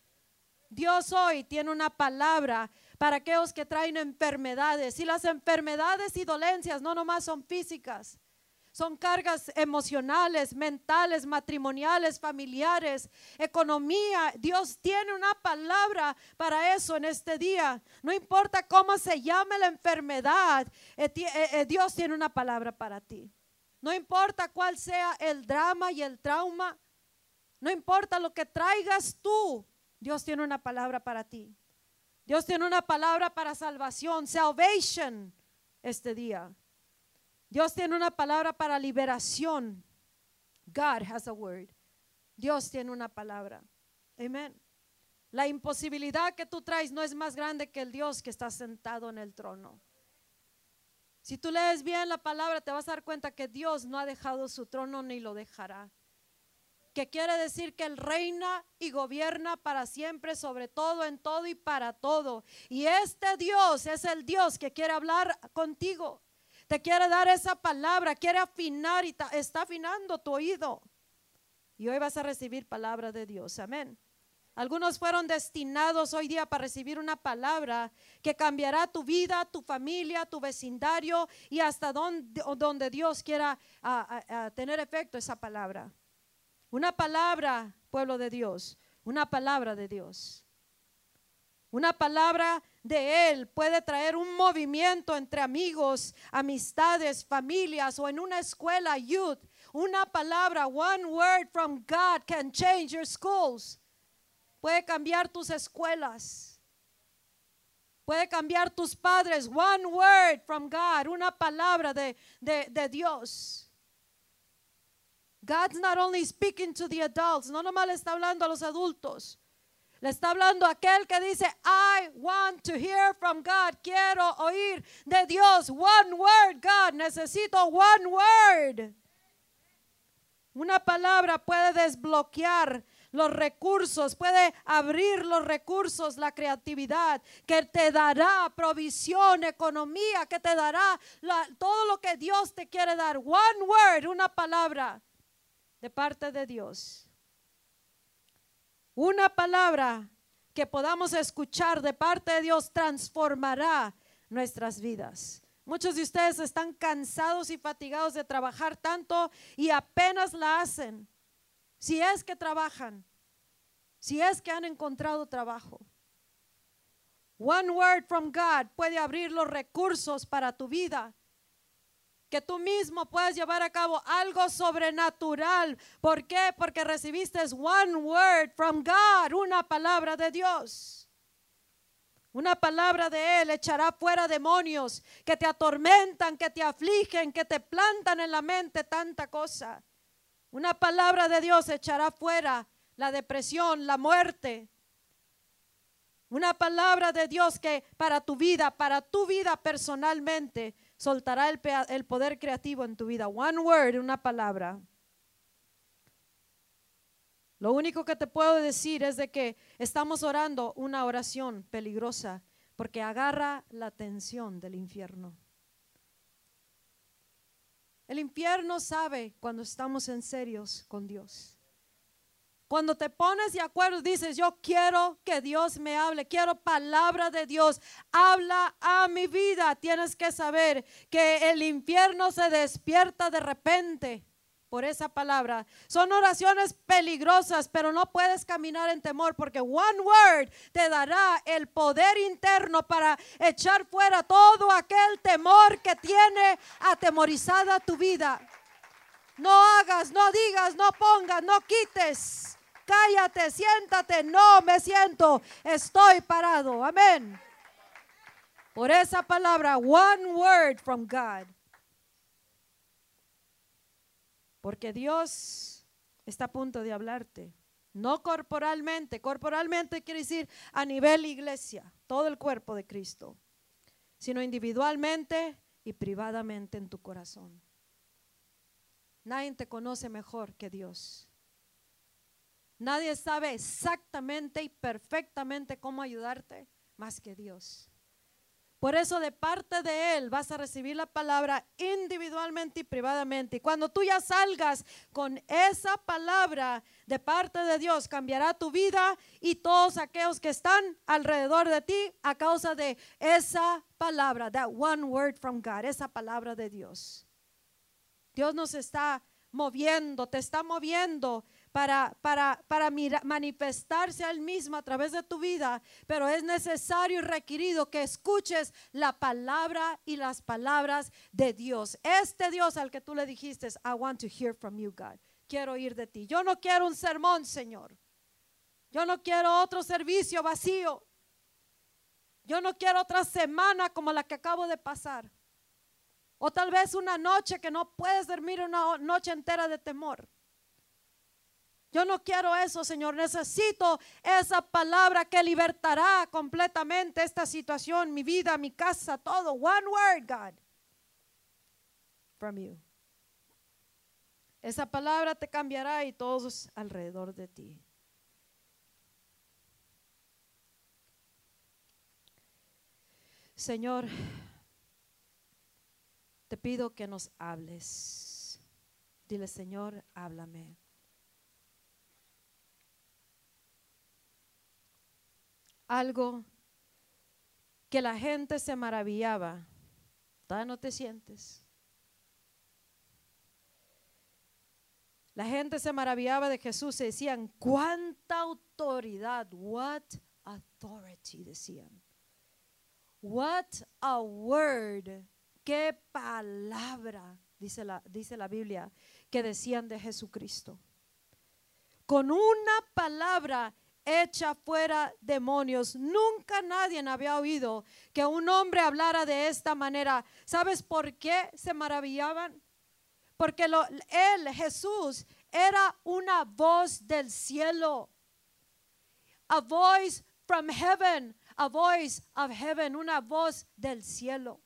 Dios hoy tiene una palabra para aquellos que traen enfermedades. Y las enfermedades y dolencias no nomás son físicas, son cargas emocionales, mentales, matrimoniales, familiares, economía. Dios tiene una palabra para eso en este día. No importa cómo se llame la enfermedad, eh, eh, eh, Dios tiene una palabra para ti. No importa cuál sea el drama y el trauma. No importa lo que traigas tú. Dios tiene una palabra para ti. Dios tiene una palabra para salvación, salvation, este día. Dios tiene una palabra para liberación. God has a word. Dios tiene una palabra. Amén. La imposibilidad que tú traes no es más grande que el Dios que está sentado en el trono. Si tú lees bien la palabra, te vas a dar cuenta que Dios no ha dejado su trono ni lo dejará. Que quiere decir que Él reina y gobierna para siempre, sobre todo, en todo y para todo. Y este Dios es el Dios que quiere hablar contigo. Te quiere dar esa palabra, quiere afinar y está afinando tu oído. Y hoy vas a recibir palabra de Dios. Amén. Algunos fueron destinados hoy día para recibir una palabra que cambiará tu vida, tu familia, tu vecindario y hasta donde, Dios quiera tener efecto esa palabra. Una palabra, pueblo de Dios, una palabra de Dios. Una palabra de Él puede traer un movimiento entre amigos, amistades, familias o en una escuela, youth. Una palabra, one word from God can change your schools puede cambiar tus escuelas, puede cambiar tus padres. One word from God, una palabra de, de, de Dios. God's not only speaking to the adults, no nomás le está hablando a los adultos. Le está hablando a aquel que dice, I want to hear from God. Quiero oír de Dios. One word, God. Necesito one word. Una palabra puede desbloquear los recursos, puede abrir los recursos, la creatividad, que te dará provisión, economía, que te dará todo lo que Dios te quiere dar. One word, una palabra de parte de Dios. Una palabra que podamos escuchar de parte de Dios transformará nuestras vidas. Muchos de ustedes están cansados y fatigados de trabajar tanto y apenas la hacen. Si es que trabajan, si es que han encontrado trabajo. One word from God puede abrir los recursos para tu vida. Que tú mismo puedas llevar a cabo algo sobrenatural. ¿Por qué? Porque recibiste one word from God, una palabra de Dios. Una palabra de Él echará fuera demonios que te atormentan, que te afligen, que te plantan en la mente tanta cosa. Una palabra de Dios echará fuera la depresión, la muerte. Una palabra de Dios que para tu vida, para tu vida personalmente, soltará el, poder creativo en tu vida. One word, una palabra. Lo único que te puedo decir es de que estamos orando una oración peligrosa porque agarra la atención del infierno. El infierno sabe cuando estamos en serios con Dios. Cuando te pones de acuerdo, dices, yo quiero que Dios me hable, quiero palabra de Dios, habla a mi vida. Tienes que saber que el infierno se despierta de repente por esa palabra. Son oraciones peligrosas, pero no puedes caminar en temor porque one word te dará el poder interno para echar fuera todo aquel temor que tiene atemorizada tu vida. No hagas, no digas, no pongas, no quites cállate, siéntate, no me siento, estoy parado. Amén. Por esa palabra, one word from God. Porque Dios está a punto de hablarte. No corporalmente. Corporalmente quiere decir a nivel iglesia, todo el cuerpo de Cristo. Sino individualmente y privadamente en tu corazón. Nadie te conoce mejor que Dios. Nadie sabe exactamente y perfectamente cómo ayudarte más que Dios. Por eso de parte de Él vas a recibir la palabra individualmente y privadamente. Y cuando tú ya salgas con esa palabra de parte de Dios, cambiará tu vida y todos aquellos que están alrededor de ti a causa de esa palabra, that one word from God, esa palabra de Dios. Dios nos está moviendo, te está moviendo para, manifestarse al mismo a través de tu vida, pero es necesario y requerido que escuches la palabra y las palabras de Dios. Este Dios al que tú le dijiste, I want to hear from you, God. Quiero oír de ti. Yo no quiero un sermón, Señor. Yo no quiero otro servicio vacío. Yo no quiero otra semana como la que acabo de pasar. O tal vez una noche que no puedes dormir una noche entera de temor. Yo no quiero eso, Señor. Necesito esa palabra que libertará completamente esta situación, mi vida, mi casa, todo. One word, God, from you. Esa palabra te cambiará y todos alrededor de ti. Señor, te pido que nos hables. Dile, Señor, háblame. Algo que la gente se maravillaba. ¿Todavía no te sientes? La gente se maravillaba de Jesús y decían, ¿cuánta autoridad? What authority decían. What a word. Qué palabra, dice la, dice la Biblia, que decían de Jesucristo. Con una palabra hecha fuera demonios. Nunca nadie había oído que un hombre hablara de esta manera. ¿Sabes por qué se maravillaban? Porque él, Jesús, era una voz del cielo. A voice from heaven, a voice of heaven, una voz del cielo.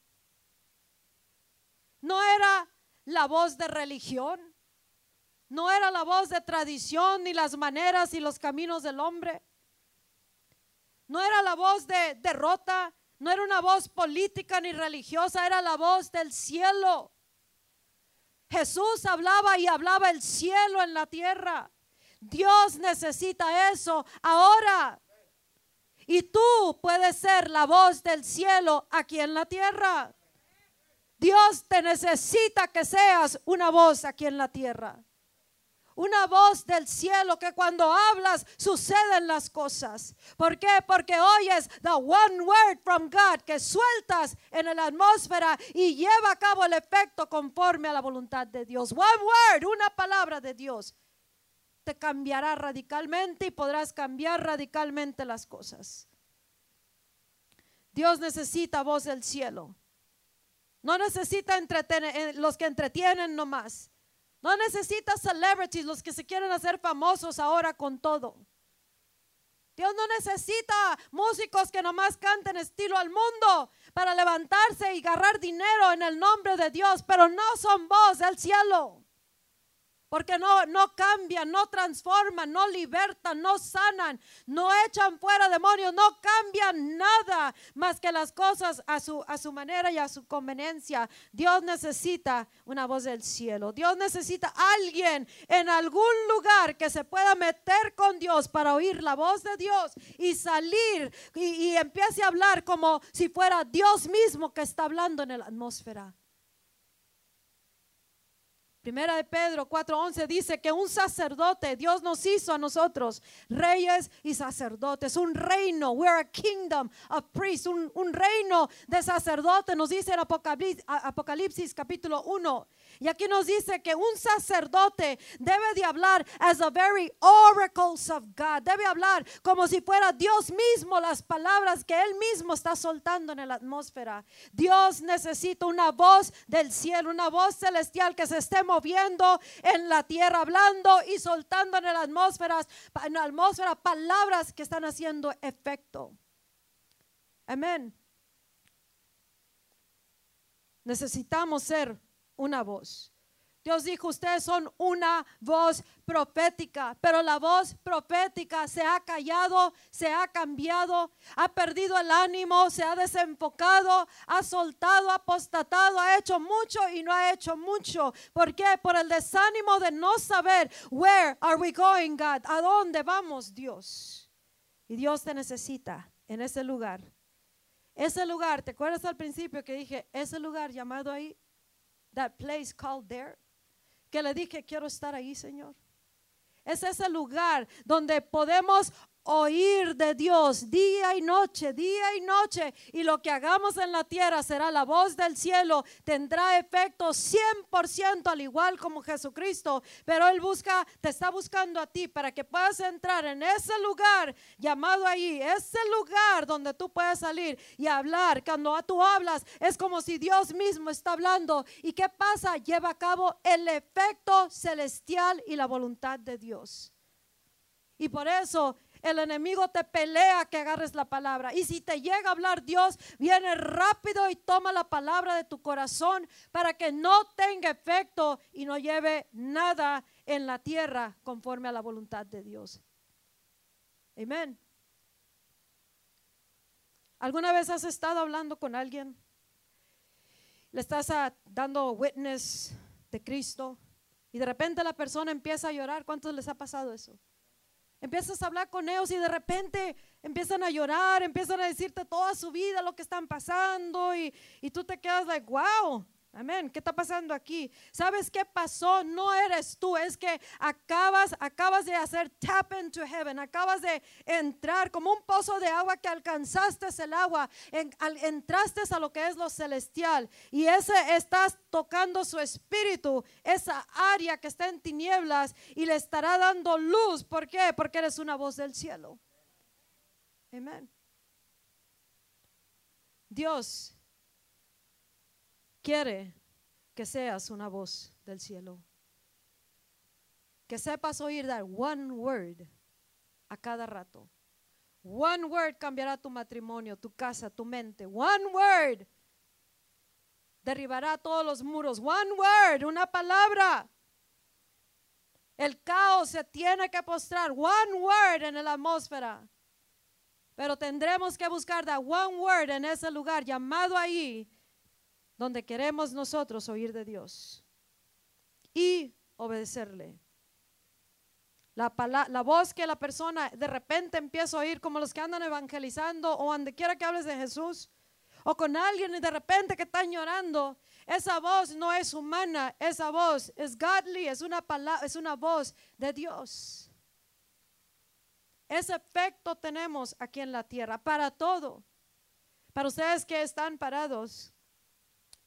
No era la voz de religión, no era la voz de tradición, ni las maneras y los caminos del hombre. No era la voz de derrota, no era una voz política ni religiosa, era la voz del cielo. Jesús hablaba y hablaba el cielo en la tierra. Dios necesita eso ahora. Y tú puedes ser la voz del cielo aquí en la tierra. Dios te necesita que seas una voz aquí en la tierra. Una voz del cielo que cuando hablas suceden las cosas. ¿Por qué? Porque oyes the one word from God que sueltas en la atmósfera y lleva a cabo el efecto conforme a la voluntad de Dios. One word, una palabra de Dios, te cambiará radicalmente y podrás cambiar radicalmente las cosas. Dios necesita voz del cielo. No necesita entretener, eh, los que entretienen nomás. No necesita celebrities, los que se quieren hacer famosos ahora con todo. Dios no necesita músicos que nomás canten estilo al mundo para levantarse y agarrar dinero en el nombre de Dios, pero no son voz del cielo porque no, no cambian, no transforman, no libertan, no sanan, no echan fuera demonios, no cambian nada más que las cosas a su, a su manera y a su conveniencia. Dios necesita una voz del cielo. Dios necesita alguien en algún lugar que se pueda meter con Dios para oír la voz de Dios y salir y, y empiece a hablar como si fuera Dios mismo que está hablando en la atmósfera. Primera de Pedro 4:11 dice que un sacerdote, Dios nos hizo a nosotros reyes y sacerdotes, un reino, we're a kingdom of priests, un, un reino de sacerdotes, nos dice en Apocalipsis, Apocalipsis capítulo 1. Y aquí nos dice que un sacerdote debe de hablar as the very oracles of God. Debe hablar como si fuera Dios mismo las palabras que él mismo está soltando en la atmósfera. Dios necesita una voz del cielo, una voz celestial que se esté moviendo en la tierra, hablando y soltando en la atmósfera, en la atmósfera palabras que están haciendo efecto. Amén. Necesitamos ser una voz. Dios dijo, ustedes son una voz profética, pero la voz profética se ha callado, se ha cambiado, ha perdido el ánimo, se ha desenfocado, ha soltado, ha apostatado, ha hecho mucho y no ha hecho mucho. ¿Por qué? Por el desánimo de no saber, where are we going, God? ¿A dónde vamos, Dios? Y Dios te necesita en ese lugar. Ese lugar, ¿te acuerdas al principio que dije, ese lugar llamado ahí that place called there, que le dije, quiero estar ahí, Señor. Es ese lugar donde podemos oír de Dios día y noche, día y noche. Y lo que hagamos en la tierra será la voz del cielo, tendrá efecto 100% al igual como Jesucristo. Pero Él busca, te está buscando a ti para que puedas entrar en ese lugar llamado ahí, ese lugar donde tú puedes salir y hablar. Cuando tú hablas es como si Dios mismo está hablando. ¿Y qué pasa? Lleva a cabo el efecto celestial y la voluntad de Dios. Y por eso el enemigo te pelea que agarres la palabra. Y si te llega a hablar Dios, viene rápido y toma la palabra de tu corazón para que no tenga efecto y no lleve nada en la tierra conforme a la voluntad de Dios. Amén. ¿Alguna vez has estado hablando con alguien? Le estás ah, dando witness de Cristo y de repente la persona empieza a llorar. ¿Cuántos les ha pasado eso? Empiezas a hablar con ellos y de repente empiezan a llorar, empiezan a decirte toda su vida lo que están pasando y, y tú te quedas like, wow, Amén. ¿Qué está pasando aquí? ¿Sabes qué pasó? No eres tú, es que acabas, acabas de hacer tap into heaven, acabas de entrar como un pozo de agua que alcanzaste el agua, entraste a lo que es lo celestial y ese estás tocando su espíritu, esa área que está en tinieblas y le estará dando luz. ¿Por qué? Porque eres una voz del cielo. Amén. Dios quiere que seas una voz del cielo. Que sepas oír dar one word a cada rato. One word cambiará tu matrimonio, tu casa, tu mente. One word derribará todos los muros. One word, una palabra. El caos se tiene que postrar. One word en la atmósfera. Pero tendremos que buscar that one word en ese lugar llamado ahí donde queremos nosotros oír de Dios y obedecerle. La, la, voz que la persona de repente empieza a oír, como los que andan evangelizando o donde quiera que hables de Jesús, o con alguien y de repente que están llorando, esa voz no es humana, esa voz es godly, es una, es una voz de Dios. Ese efecto tenemos aquí en la tierra para todo. Para ustedes que están parados,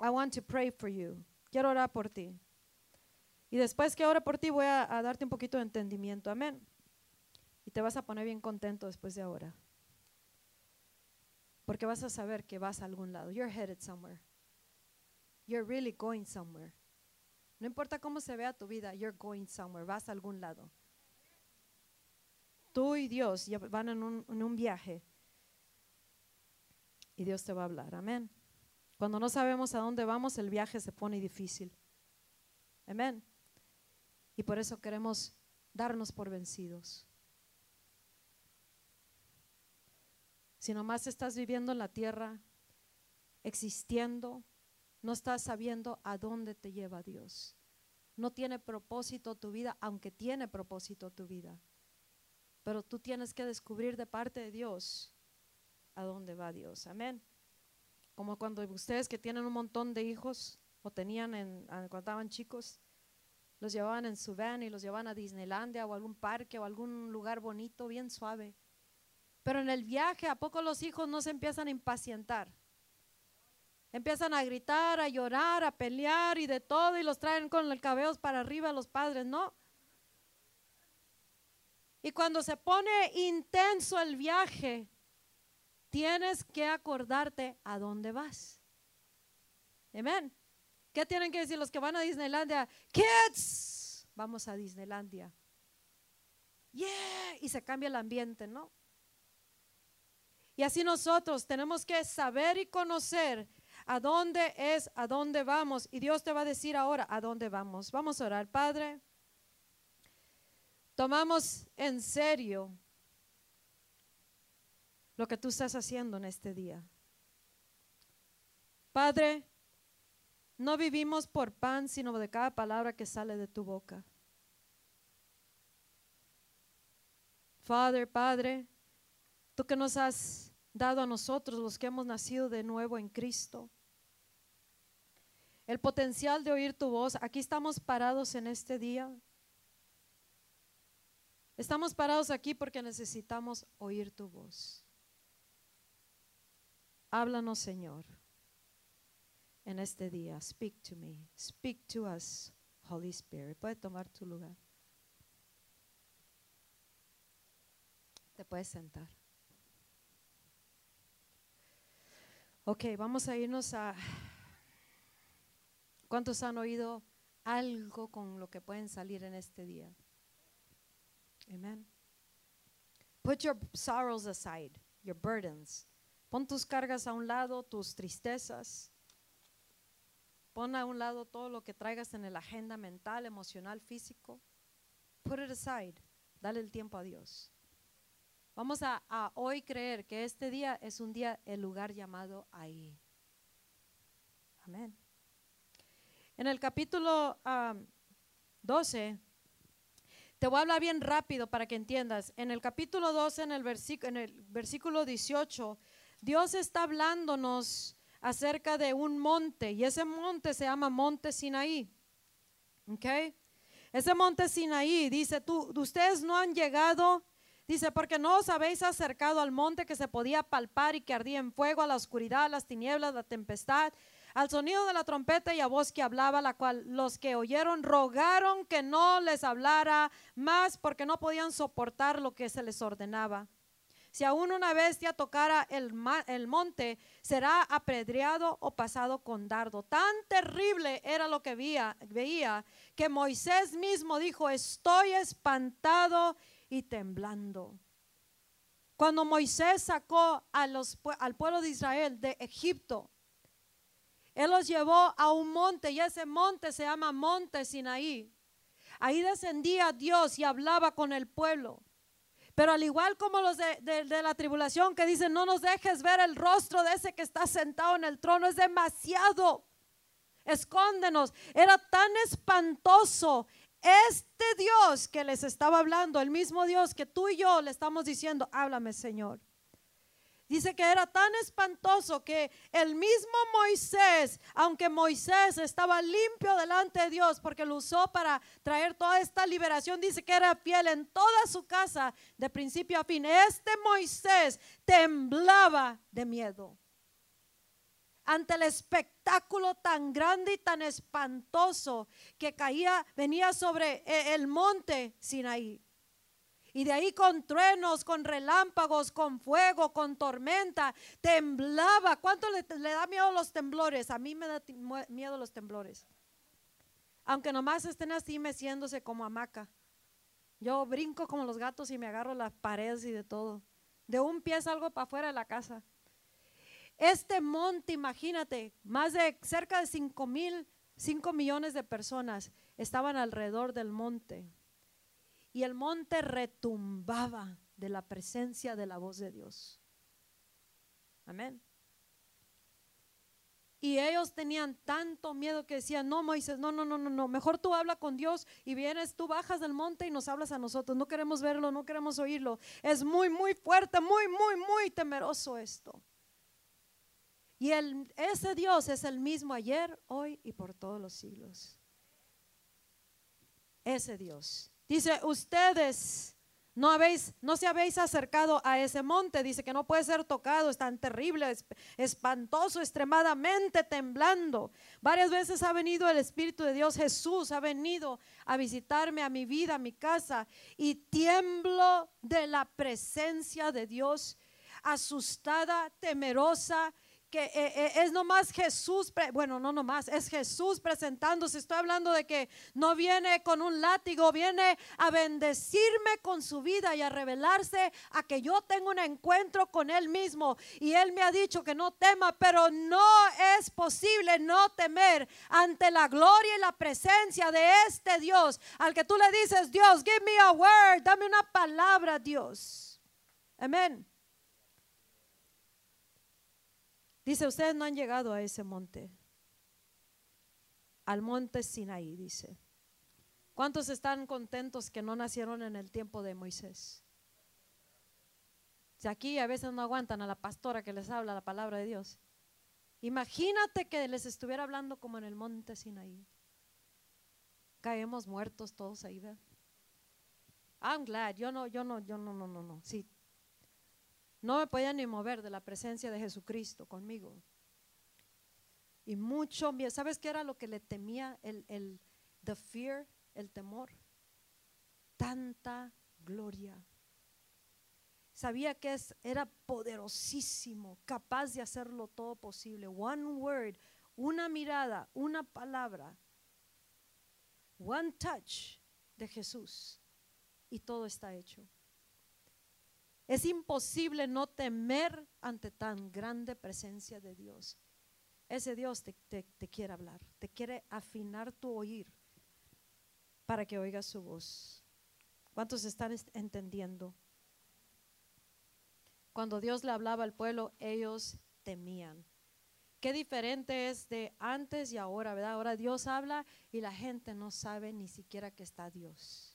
I want to pray for you. Quiero orar por ti. Y después que ore por ti voy a, darte un poquito de entendimiento. Amén. Y te vas a poner bien contento después de ahora. Porque vas a saber que vas a algún lado. You're headed somewhere. You're really going somewhere. No importa cómo se vea tu vida, you're going somewhere. Vas a algún lado. Tú y Dios van en un, en un viaje. Y Dios te va a hablar. Amén. Cuando no sabemos a dónde vamos, el viaje se pone difícil. Amén. Y por eso queremos darnos por vencidos. Si nomás estás viviendo en la tierra, existiendo, no estás sabiendo a dónde te lleva Dios. No tiene propósito tu vida, aunque tiene propósito tu vida. Pero tú tienes que descubrir de parte de Dios a dónde va Dios. Amén. Como cuando ustedes que tienen un montón de hijos o tenían en, cuando estaban chicos, los llevaban en su van y los llevaban a Disneylandia o algún parque o algún lugar bonito, bien suave. Pero en el viaje, ¿a poco los hijos no se empiezan a impacientar? Empiezan a gritar, a llorar, a pelear y de todo y los traen con el cabello para arriba los padres, ¿no? Y cuando se pone intenso el viaje, tienes que acordarte a dónde vas. Amén. ¿Qué tienen que decir los que van a Disneylandia? Kids, vamos a Disneylandia. Yeah, y se cambia el ambiente, ¿no? Y así nosotros tenemos que saber y conocer a dónde es, a dónde vamos. Y Dios te va a decir ahora a dónde vamos. Vamos a orar, Padre. Tomamos en serio lo que tú estás haciendo en este día. Padre, no vivimos por pan, sino de cada palabra que sale de tu boca. Father, Padre, tú que nos has dado a nosotros, los que hemos nacido de nuevo en Cristo, el potencial de oír tu voz. Aquí estamos parados en este día. Estamos parados aquí porque necesitamos oír tu voz. Háblanos, Señor, en este día. Speak to me. Speak to us, Holy Spirit. Puede tomar tu lugar. Te puedes sentar. Ok, vamos a irnos a... ¿Cuántos han oído algo con lo que pueden salir en este día? Amen. Put your sorrows aside, your burdens. Pon tus cargas a un lado, tus tristezas. Pon a un lado todo lo que traigas en la agenda mental, emocional, físico. Put it aside. Dale el tiempo a Dios. Vamos a, hoy creer que este día es un día, el lugar llamado ahí. Amén. En el capítulo 12, te voy a hablar bien rápido para que entiendas. En el capítulo 12, en el, en el versículo 18, Dios está hablándonos acerca de un monte y ese monte se llama Monte Sinaí. ¿Ok? Ese monte Sinaí dice, tú, ustedes no han llegado Dice, porque no os habéis acercado al monte que se podía palpar y que ardía en fuego, a la oscuridad, a las tinieblas, la tempestad, al sonido de la trompeta y a voz que hablaba, la cual los que oyeron rogaron que no les hablara más porque no podían soportar lo que se les ordenaba. Si aún una bestia tocara el, el monte, será apedreado o pasado con dardo. Tan terrible era lo que veía, veía que Moisés mismo dijo, estoy espantado y temblando. Cuando Moisés sacó al pueblo de Israel de Egipto, Él los llevó a un monte y ese monte se llama Monte Sinaí. Ahí descendía Dios y hablaba con el pueblo. Pero al igual como los de, de, la tribulación que dicen, no nos dejes ver el rostro de ese que está sentado en el trono, es demasiado. Escóndenos. Era tan espantoso este Dios que les estaba hablando, el mismo Dios que tú y yo le estamos diciendo, háblame Señor. Dice que era tan espantoso que el mismo Moisés, aunque Moisés estaba limpio delante de Dios porque lo usó para traer toda esta liberación, dice que era fiel en toda su casa de principio a fin. Este Moisés temblaba de miedo ante el espectáculo tan grande y tan espantoso que caía, venía sobre e, el monte Sinaí. Y de ahí con truenos, con relámpagos, con fuego, con tormenta, temblaba. ¿Cuánto le, da miedo los temblores? A mí me da miedo los temblores. Aunque nomás estén así meciéndose como hamaca. Yo brinco como los gatos y me agarro las paredes y de todo. De un pie salgo para afuera de la casa. Este monte, imagínate, más de cerca de 5 mil, 5 millones de personas estaban alrededor del monte. Y el monte retumbaba de la presencia de la voz de Dios. Amén. Y ellos tenían tanto miedo que decían, no, Moisés, no, no, no, no, no, mejor tú habla con Dios y vienes, tú bajas del monte y nos hablas a nosotros. No queremos verlo, no queremos oírlo. Es muy, muy fuerte, muy, muy, muy temeroso esto. Y el, ese Dios es el mismo ayer, hoy y por todos los siglos. Ese Dios. Dice, ustedes no habéis, no se habéis acercado a ese monte. Dice que no puede ser tocado, es tan terrible, espantoso, extremadamente temblando. Varias veces ha venido el Espíritu de Dios, Jesús ha venido a visitarme a mi vida, a mi casa, y tiemblo de la presencia de Dios, asustada, temerosa, que eh, eh, es nomás Jesús, bueno, no nomás, es Jesús presentándose. Estoy hablando de que no viene con un látigo, viene a bendecirme con su vida y a revelarse a que yo tengo un encuentro con Él mismo. Y Él me ha dicho que no tema, pero no es posible no temer ante la gloria y la presencia de este Dios, al que tú le dices, Dios, give me a word, dame una palabra, Dios. Amén. Dice, ustedes no han llegado a ese monte, al monte Sinaí, dice. ¿Cuántos están contentos que no nacieron en el tiempo de Moisés? Si aquí a veces no aguantan a la pastora que les habla la palabra de Dios. Imagínate que les estuviera hablando como en el monte Sinaí. Caemos muertos todos ahí, I'm glad. Yo no, yo no, yo no, no, no, no. Sí. No me podía ni mover de la presencia de Jesucristo conmigo. Y mucho miedo. ¿Sabes qué era lo que le temía? El, el, the fear, el temor. Tanta gloria. Sabía que es, era poderosísimo, capaz de hacerlo todo posible. One word, una mirada, una palabra, one touch de Jesús y todo está hecho. Es imposible no temer ante tan grande presencia de Dios. Ese Dios te, te, quiere hablar, te quiere afinar tu oír para que oigas su voz. ¿Cuántos están entendiendo? Cuando Dios le hablaba al pueblo, ellos temían. Qué diferente es de antes y ahora, ¿verdad? Ahora Dios habla y la gente no sabe ni siquiera que está Dios.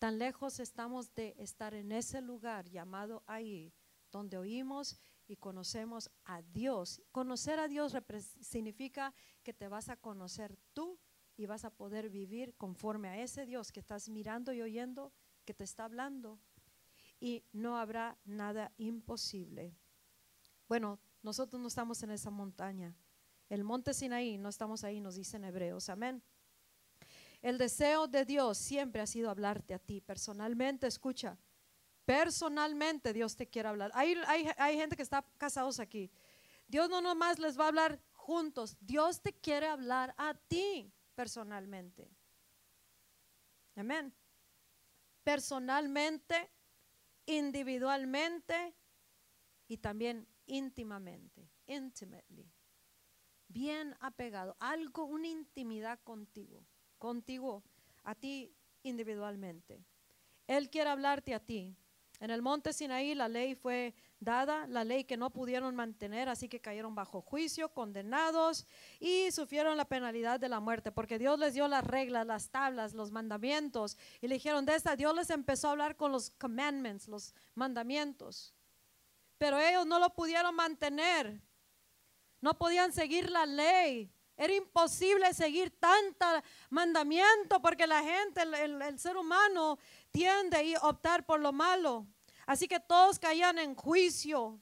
Tan lejos estamos de estar en ese lugar llamado ahí, donde oímos y conocemos a Dios. Conocer a Dios significa que te vas a conocer tú y vas a poder vivir conforme a ese Dios que estás mirando y oyendo, que te está hablando. Y no habrá nada imposible. Bueno, nosotros no estamos en esa montaña. El monte Sinaí, no estamos ahí, nos dicen hebreos. Amén. El deseo de Dios siempre ha sido hablarte a ti personalmente. Escucha, personalmente Dios te quiere hablar. Hay, hay, gente que está casados aquí. Dios no nomás les va a hablar juntos. Dios te quiere hablar a ti personalmente. Amén. Personalmente, individualmente y también íntimamente. Intimately. Bien apegado. Algo, una intimidad contigo contigo, a ti individualmente. Él quiere hablarte a ti. En el monte Sinaí la ley fue dada, la ley que no pudieron mantener, así que cayeron bajo juicio, condenados y sufrieron la penalidad de la muerte, porque Dios les dio las reglas, las tablas, los mandamientos y le dijeron de esta, Dios les empezó a hablar con los commandments, los mandamientos. Pero ellos no lo pudieron mantener, no podían seguir la ley. Era imposible seguir tanta mandamiento porque la gente, el, ser humano tiende a optar por lo malo. Así que todos caían en juicio.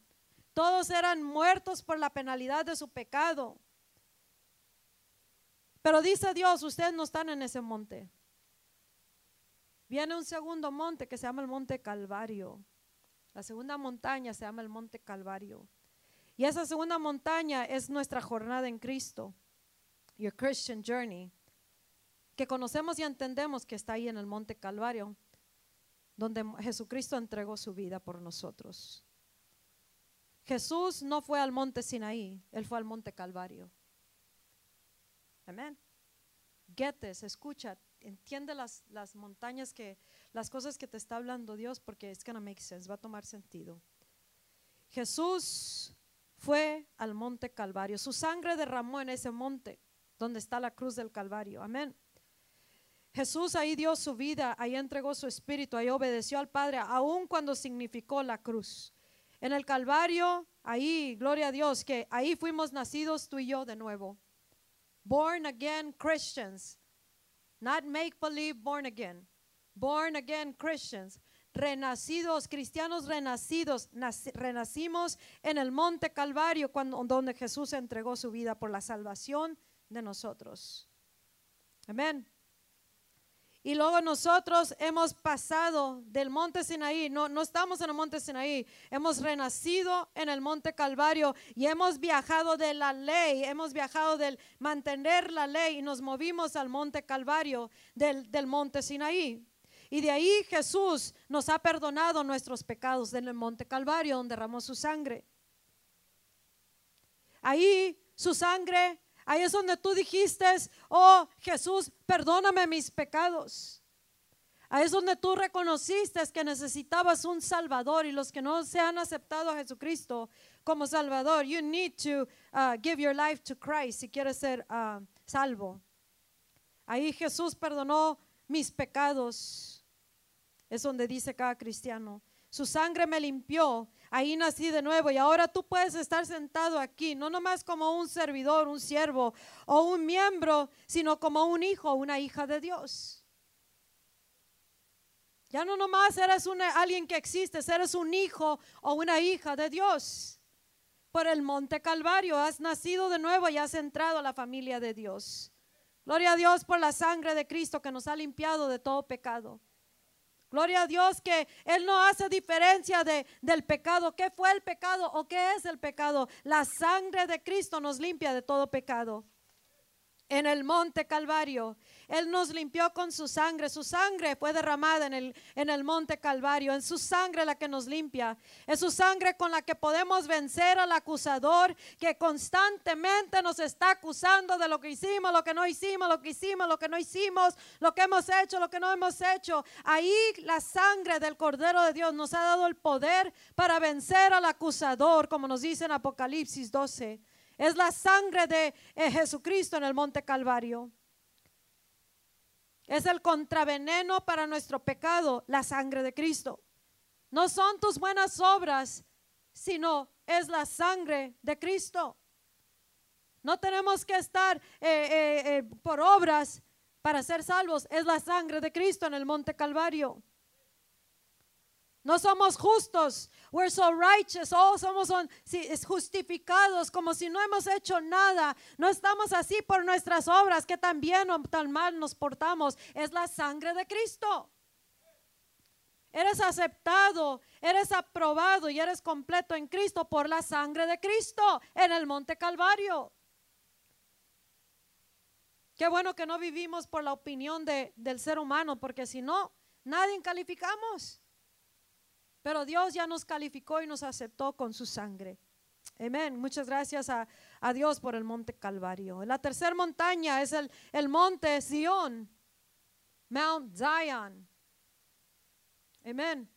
Todos eran muertos por la penalidad de su pecado. Pero dice Dios, ustedes no están en ese monte. Viene un segundo monte que se llama el Monte Calvario. La segunda montaña se llama el Monte Calvario. Y esa segunda montaña es nuestra jornada en Cristo your Christian journey, que conocemos y entendemos que está ahí en el Monte Calvario, donde Jesucristo entregó su vida por nosotros. Jesús no fue al monte Sinaí, él fue al monte Calvario. Amén. Get escucha, entiende las, las montañas que, las cosas que te está hablando Dios, porque es gonna make sense, va a tomar sentido. Jesús fue al monte Calvario, su sangre derramó en ese monte donde está la cruz del Calvario. Amén. Jesús ahí dio su vida, ahí entregó su espíritu, ahí obedeció al Padre, aun cuando significó la cruz. En el Calvario, ahí, gloria a Dios, que ahí fuimos nacidos tú y yo de nuevo. Born again Christians, not make believe born again. Born again Christians, renacidos, cristianos renacidos, renacimos en el monte Calvario cuando, donde Jesús entregó su vida por la salvación de nosotros. Amén. Y luego nosotros hemos pasado del monte Sinaí, no, no estamos en el monte Sinaí, hemos renacido en el monte Calvario y hemos viajado de la ley, hemos viajado del mantener la ley y nos movimos al monte Calvario del, del monte Sinaí. Y de ahí Jesús nos ha perdonado nuestros pecados en el monte Calvario donde derramó su sangre. Ahí su sangre Ahí es donde tú dijiste, oh Jesús, perdóname mis pecados. Ahí es donde tú reconociste que necesitabas un Salvador y los que no se han aceptado a Jesucristo como Salvador, you need to uh, give your life to Christ si quieres ser uh, salvo. Ahí Jesús perdonó mis pecados. Es donde dice cada cristiano. Su sangre me limpió Ahí nací de nuevo y ahora tú puedes estar sentado aquí, no nomás como un servidor, un siervo o un miembro, sino como un hijo o una hija de Dios. Ya no nomás eres alguien que existe, eres un hijo o una hija de Dios. Por el monte Calvario has nacido de nuevo y has entrado a la familia de Dios. Gloria a Dios por la sangre de Cristo que nos ha limpiado de todo pecado. Gloria a Dios que Él no hace diferencia de, del pecado. ¿Qué fue el pecado o qué es el pecado? La sangre de Cristo nos limpia de todo pecado en el monte Calvario. Él nos limpió con su sangre. Su sangre fue derramada en el, en el monte Calvario. En su sangre la que nos limpia. Es su sangre con la que podemos vencer al acusador que constantemente nos está acusando de lo que hicimos, lo que no hicimos, lo que hicimos, lo que no hicimos, lo que hemos hecho, lo que no hemos hecho. Ahí la sangre del Cordero de Dios nos ha dado el poder para vencer al acusador, como nos dice en Apocalipsis 12. Es la sangre de eh, Jesucristo en el monte Calvario. Es el contraveneno para nuestro pecado, la sangre de Cristo. No son tus buenas obras, sino es la sangre de Cristo. No tenemos que estar eh, eh, por obras para ser salvos. Es la sangre de Cristo en el monte Calvario. No somos justos. We're so righteous. Oh, somos justificados como si no hemos hecho nada. No estamos así por nuestras obras, que tan bien o tan mal nos portamos. Es la sangre de Cristo. Eres aceptado, eres aprobado y eres completo en Cristo por la sangre de Cristo en el monte Calvario. Qué bueno que no vivimos por la opinión de, del ser humano, porque si no, nadie calificamos. Pero Dios ya nos calificó y nos aceptó con su sangre. Amén. Muchas gracias a, Dios por el monte Calvario. La tercera montaña es el, el monte Sion, Mount Zion. Amén.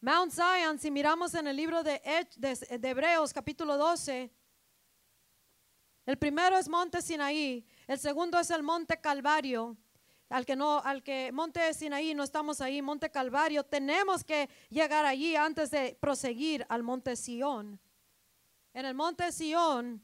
Mount Zion, si miramos en el libro de, de, de, Hebreos capítulo 12, el primero es monte Sinaí, el segundo es el monte Calvario al que no, al que Monte Sinaí no estamos ahí, Monte Calvario, tenemos que llegar allí antes de proseguir al Monte Sión. En el Monte Sión,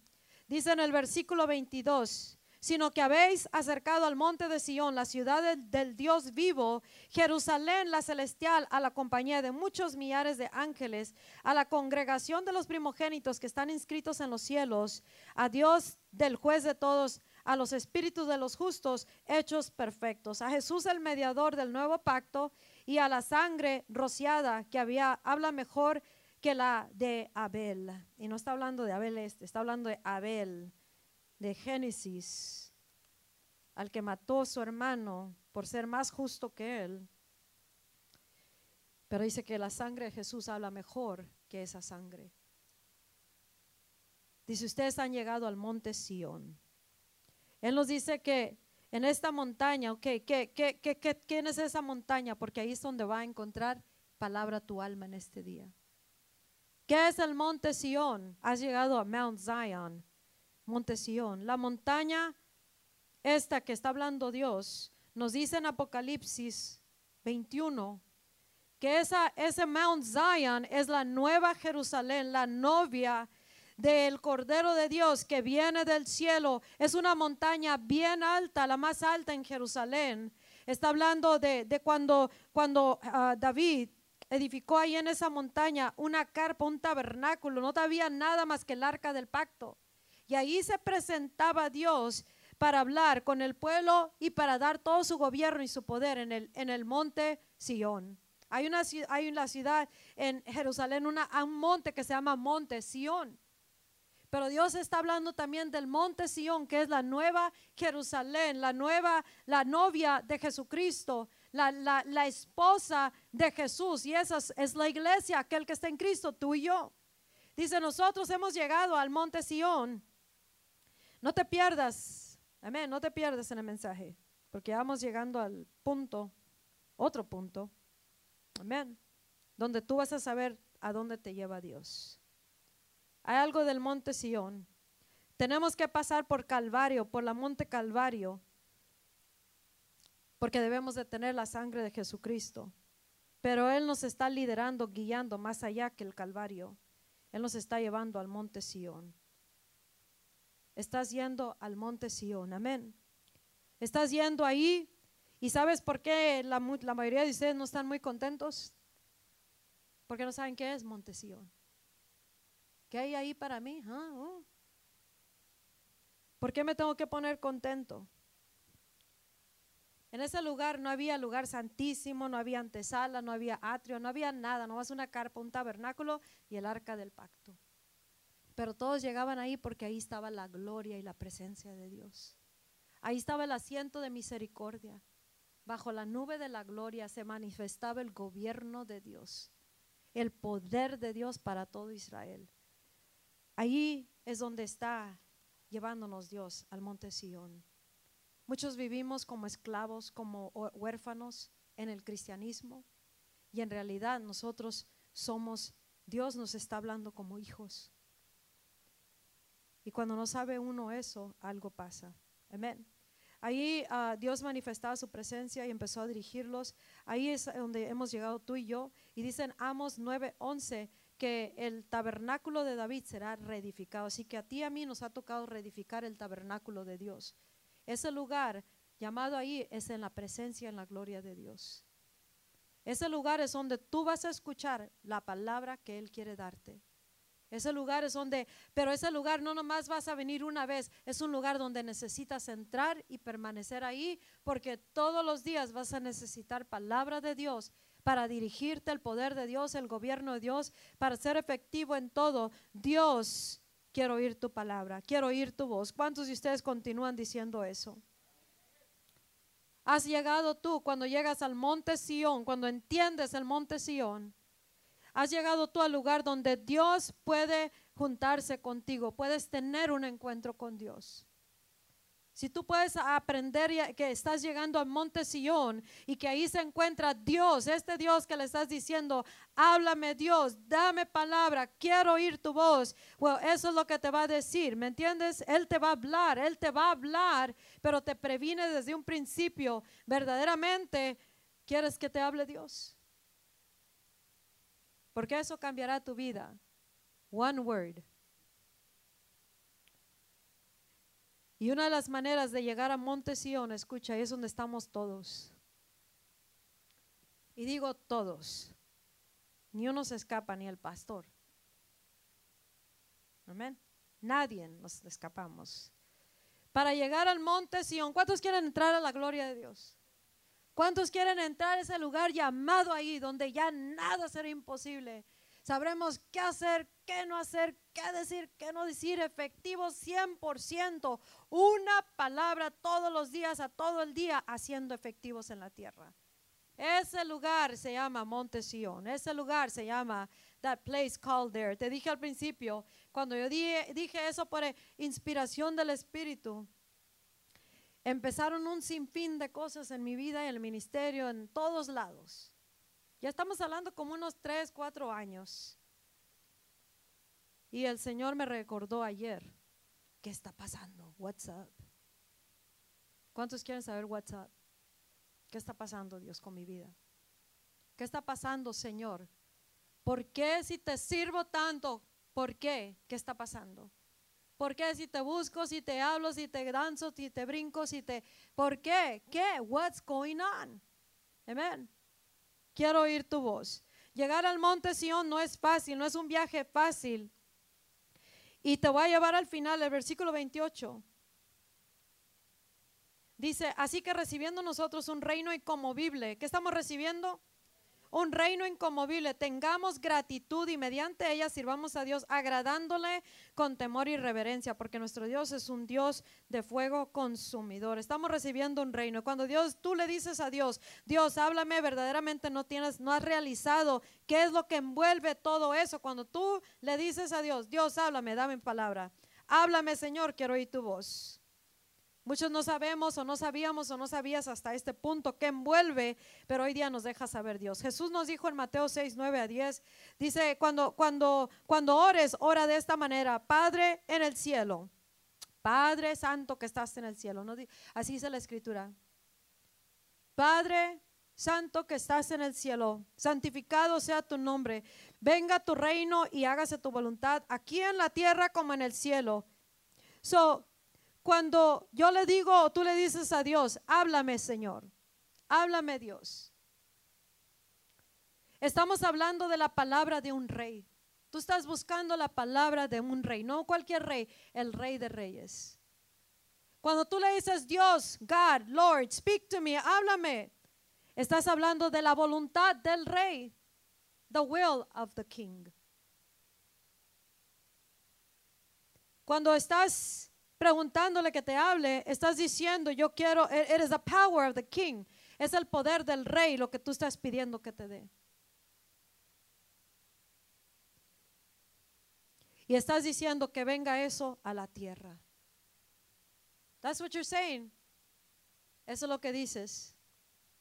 dice en el versículo 22, sino que habéis acercado al monte de Sión, la ciudad del, Dios vivo, Jerusalén la celestial, a la compañía de muchos millares de ángeles, a la congregación de los primogénitos que están inscritos en los cielos, a Dios del juez de todos, a los espíritus de los justos hechos perfectos, a Jesús el mediador del nuevo pacto y a la sangre rociada que había, habla mejor que la de Abel. Y no está hablando de Abel este, está hablando de Abel, de Génesis, al que mató a su hermano por ser más justo que él. Pero dice que la sangre de Jesús habla mejor que esa sangre. Dice, ustedes han llegado al monte Sión él nos dice que en esta montaña, ok, ¿qué, qué, qué, quién es esa montaña? Porque ahí es donde va a encontrar palabra tu alma en este día. ¿Qué es el monte Sión? Has llegado a Mount Zion, monte Sión. La montaña esta que está hablando Dios, nos dice en Apocalipsis 21 que esa, ese Mount Zion es la nueva Jerusalén, la novia del Cordero de Dios que viene del cielo. Es una montaña bien alta, la más alta en Jerusalén. Está hablando de, cuando, cuando ah, David edificó ahí en esa montaña una carpa, un tabernáculo. No había nada más que el arca del pacto. Y ahí se presentaba Dios para hablar con el pueblo y para dar todo su gobierno y su poder en el, en el monte Sión. Hay una, hay una ciudad en Jerusalén, una, un monte que se llama Monte Sión. Pero Dios está hablando también del monte Sión, que es la nueva Jerusalén, la nueva, la novia de Jesucristo, la, la, esposa de Jesús. Y esa es, la iglesia, aquel que está en Cristo, tú y yo. Dice, nosotros hemos llegado al monte Sión. No te pierdas, amén, no te pierdas en el mensaje, porque vamos llegando al punto, otro punto, amén, donde tú vas a saber a dónde te lleva Dios. Hay algo del monte Sión. Tenemos que pasar por Calvario, por la monte Calvario, porque debemos de tener la sangre de Jesucristo. Pero Él nos está liderando, guiando más allá que el Calvario. Él nos está llevando al monte Sión. Estás yendo al monte Sión, amén. Estás yendo ahí ¿Y sabes por qué la, la mayoría de ustedes no están muy contentos? Porque no saben qué es Montesión. ¿Qué hay ahí para mí? Ah, oh. ¿Por qué me tengo que poner contento? En ese lugar no había lugar santísimo, no había antesala, no había atrio, no había nada, no más una carpa, un tabernáculo y el arca del pacto. Pero todos llegaban ahí porque ahí estaba la gloria y la presencia de Dios. Ahí estaba el asiento de misericordia. Bajo la nube de la gloria se manifestaba el gobierno de Dios, el poder de Dios para todo Israel. Ahí es donde está llevándonos Dios al monte Sión. Muchos vivimos como esclavos, como huérfanos en el cristianismo y en realidad nosotros somos, Dios nos está hablando como hijos. Y cuando no sabe uno eso, algo pasa. Amén. Ahí ah, Dios manifestaba su presencia y empezó a dirigirlos. Ahí es donde hemos llegado tú y yo. Y dicen Amos 9:11 que el tabernáculo de David será reedificado. Así que a ti y a mí nos ha tocado reedificar el tabernáculo de Dios. Ese lugar llamado ahí es en la presencia, en la gloria de Dios. Ese lugar es donde tú vas a escuchar la palabra que Él quiere darte. Ese lugar es donde, pero ese lugar no nomás vas a venir una vez, es un lugar donde necesitas entrar y permanecer ahí, porque todos los días vas a necesitar palabra de Dios para dirigirte el poder de Dios, el gobierno de Dios, para ser efectivo en todo. Dios, quiero oír tu palabra, quiero oír tu voz. ¿Cuántos de ustedes continúan diciendo eso? Has llegado tú cuando llegas al monte Sión, cuando entiendes el monte Sión. Has llegado tú al lugar donde Dios puede juntarse contigo, puedes tener un encuentro con Dios. Si tú puedes aprender que estás llegando al monte Sión y que ahí se encuentra Dios, este Dios que le estás diciendo, háblame Dios, dame palabra, quiero oír tu voz. Bueno, eso es lo que te va a decir, ¿me entiendes? Él te va a hablar, Él te va a hablar, pero te previne desde un principio. Verdaderamente, ¿quieres que te hable Dios? Porque eso cambiará tu vida. One word. Y una de las maneras de llegar a Monte Sion, escucha, es donde estamos todos. Y digo todos. Ni uno se escapa, ni el pastor. Amén. Nadie nos escapamos. Para llegar al monte Sion, ¿cuántos quieren entrar a la gloria de Dios? ¿Cuántos quieren entrar a ese lugar llamado ahí, donde ya nada será imposible? Sabremos qué hacer, qué no hacer, qué decir, qué no decir, efectivo 100%, una palabra todos los días, a todo el día, haciendo efectivos en la tierra. Ese lugar se llama Monte Sion, ese lugar se llama That Place Called There. Te dije al principio, cuando yo dije, dije eso por inspiración del Espíritu, empezaron un sinfín de cosas en mi vida, en el ministerio, en todos lados. Ya estamos hablando como unos tres, cuatro años. Y el Señor me recordó ayer, ¿qué está pasando? What's up? ¿Cuántos quieren saber what's up? ¿Qué está pasando, Dios, con mi vida? ¿Qué está pasando, Señor? ¿Por qué si te sirvo tanto? ¿Por qué? ¿Qué está pasando? ¿Por qué si te busco, si te hablo, si te danzo, si te brinco, si te... ¿Por qué? ¿Qué? What's going on? Amén quiero oír tu voz. Llegar al monte Sión no es fácil, no es un viaje fácil. Y te voy a llevar al final, el versículo 28. Dice, así que recibiendo nosotros un reino incomovible, ¿qué estamos recibiendo? Un reino incomovible, tengamos gratitud y mediante ella sirvamos a Dios agradándole con temor y reverencia, porque nuestro Dios es un Dios de fuego consumidor. Estamos recibiendo un reino. Cuando Dios, tú le dices a Dios, Dios, háblame, verdaderamente no tienes, no has realizado qué es lo que envuelve todo eso. Cuando tú le dices a Dios, Dios, háblame, dame palabra. Háblame, Señor, quiero oír tu voz. Muchos no sabemos o no sabíamos o no sabías hasta este punto que envuelve, pero hoy día nos deja saber Dios. Jesús nos dijo en Mateo 6, 9 a 10, dice, cuando, cuando, cuando ores, ora de esta manera, Padre en el cielo, Padre Santo que estás en el cielo. ¿no? Así dice la escritura. Padre Santo que estás en el cielo, santificado sea tu nombre, venga tu reino y hágase tu voluntad aquí en la tierra como en el cielo. So, cuando yo le digo, tú le dices a Dios, háblame Señor, Háblame Dios. Estamos hablando de la palabra de un rey. Tú estás buscando la palabra de un rey, no cualquier rey, el rey de reyes. Cuando tú le dices Dios, God, Lord, speak to me, háblame, estás hablando de la voluntad del rey, the will of the king. Cuando estás preguntándole que te hable, estás diciendo, yo quiero, it is the power of the king. Es el poder del rey lo que tú estás pidiendo que te dé. Y estás diciendo que venga eso a la tierra. That's what you're saying. Eso es lo que dices.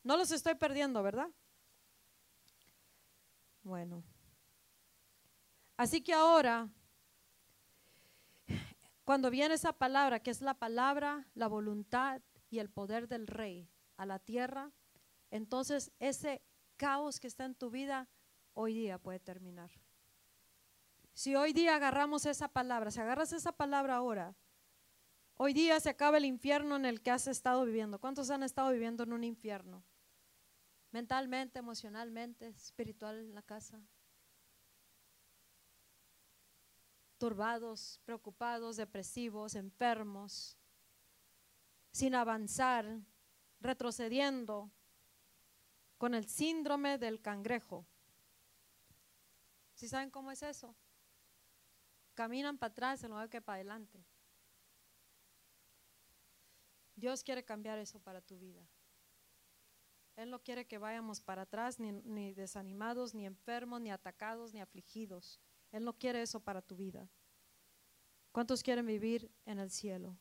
No los estoy perdiendo, ¿verdad? Bueno. Así que ahora, cuando viene esa palabra, que es la palabra, la voluntad y el poder del rey a la tierra, entonces ese caos que está en tu vida hoy día puede terminar. Si hoy día agarramos esa palabra, si agarras esa palabra ahora, hoy día se acaba el infierno en el que has estado viviendo. ¿Cuántos han estado viviendo en un infierno? Mentalmente, emocionalmente, espiritual en la casa. Turbados, preocupados, depresivos, enfermos, sin avanzar, retrocediendo, con el síndrome del cangrejo. ¿Sí saben cómo es eso? caminan para atrás en lugar que para adelante. Dios quiere cambiar eso para tu vida. Él no quiere que vayamos para atrás, ni, ni, desanimados, ni enfermos, ni atacados, ni afligidos. Él no quiere eso para tu vida. ¿Cuántos quieren vivir en el cielo?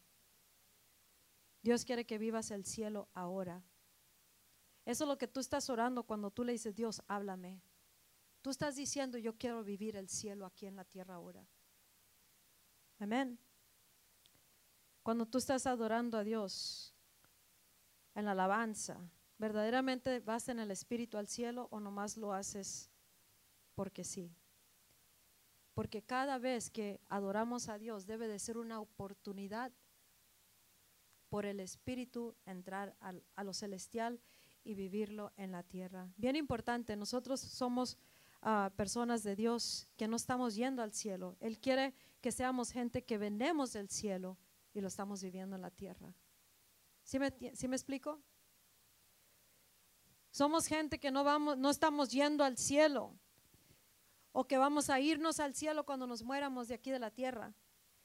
Dios quiere que vivas el cielo ahora. Eso es lo que tú estás orando cuando tú le dices, Dios, háblame. Tú estás diciendo, yo quiero vivir el cielo aquí en la tierra ahora. Amén. Cuando tú estás adorando a Dios en la alabanza, ¿verdaderamente vas en el Espíritu al cielo o nomás lo haces porque sí? Porque cada vez que adoramos a Dios debe de ser una oportunidad por el Espíritu entrar a lo celestial y vivirlo en la tierra. Bien importante, nosotros somos uh, personas de Dios que no estamos yendo al cielo. Él quiere que seamos gente que venemos del cielo y lo estamos viviendo en la tierra. ¿Sí me, me explico? Somos gente que no, vamos, no estamos yendo al cielo o que vamos a irnos al cielo cuando nos muéramos de aquí de la tierra,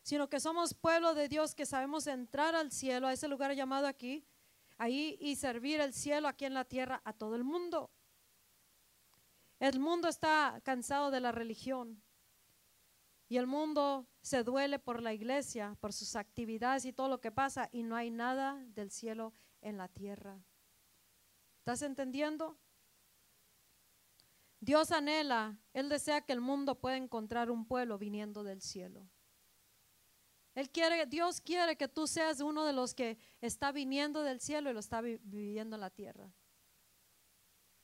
sino que somos pueblo de Dios que sabemos entrar al cielo, a ese lugar llamado aquí, ahí y servir el cielo aquí en la tierra a todo el mundo. El mundo está cansado de la religión. Y el mundo se duele por la iglesia, por sus actividades y todo lo que pasa, y no hay nada del cielo en la tierra. ¿Estás entendiendo? Dios anhela, Él desea que el mundo pueda encontrar un pueblo viniendo del cielo. Él quiere, Dios quiere que tú seas uno de los que está viniendo del cielo y lo está viviendo en la tierra.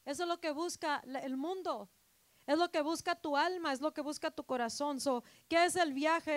Eso es lo que busca el mundo. Es lo que busca tu alma, es lo que busca tu corazón. ¿Qué es el viaje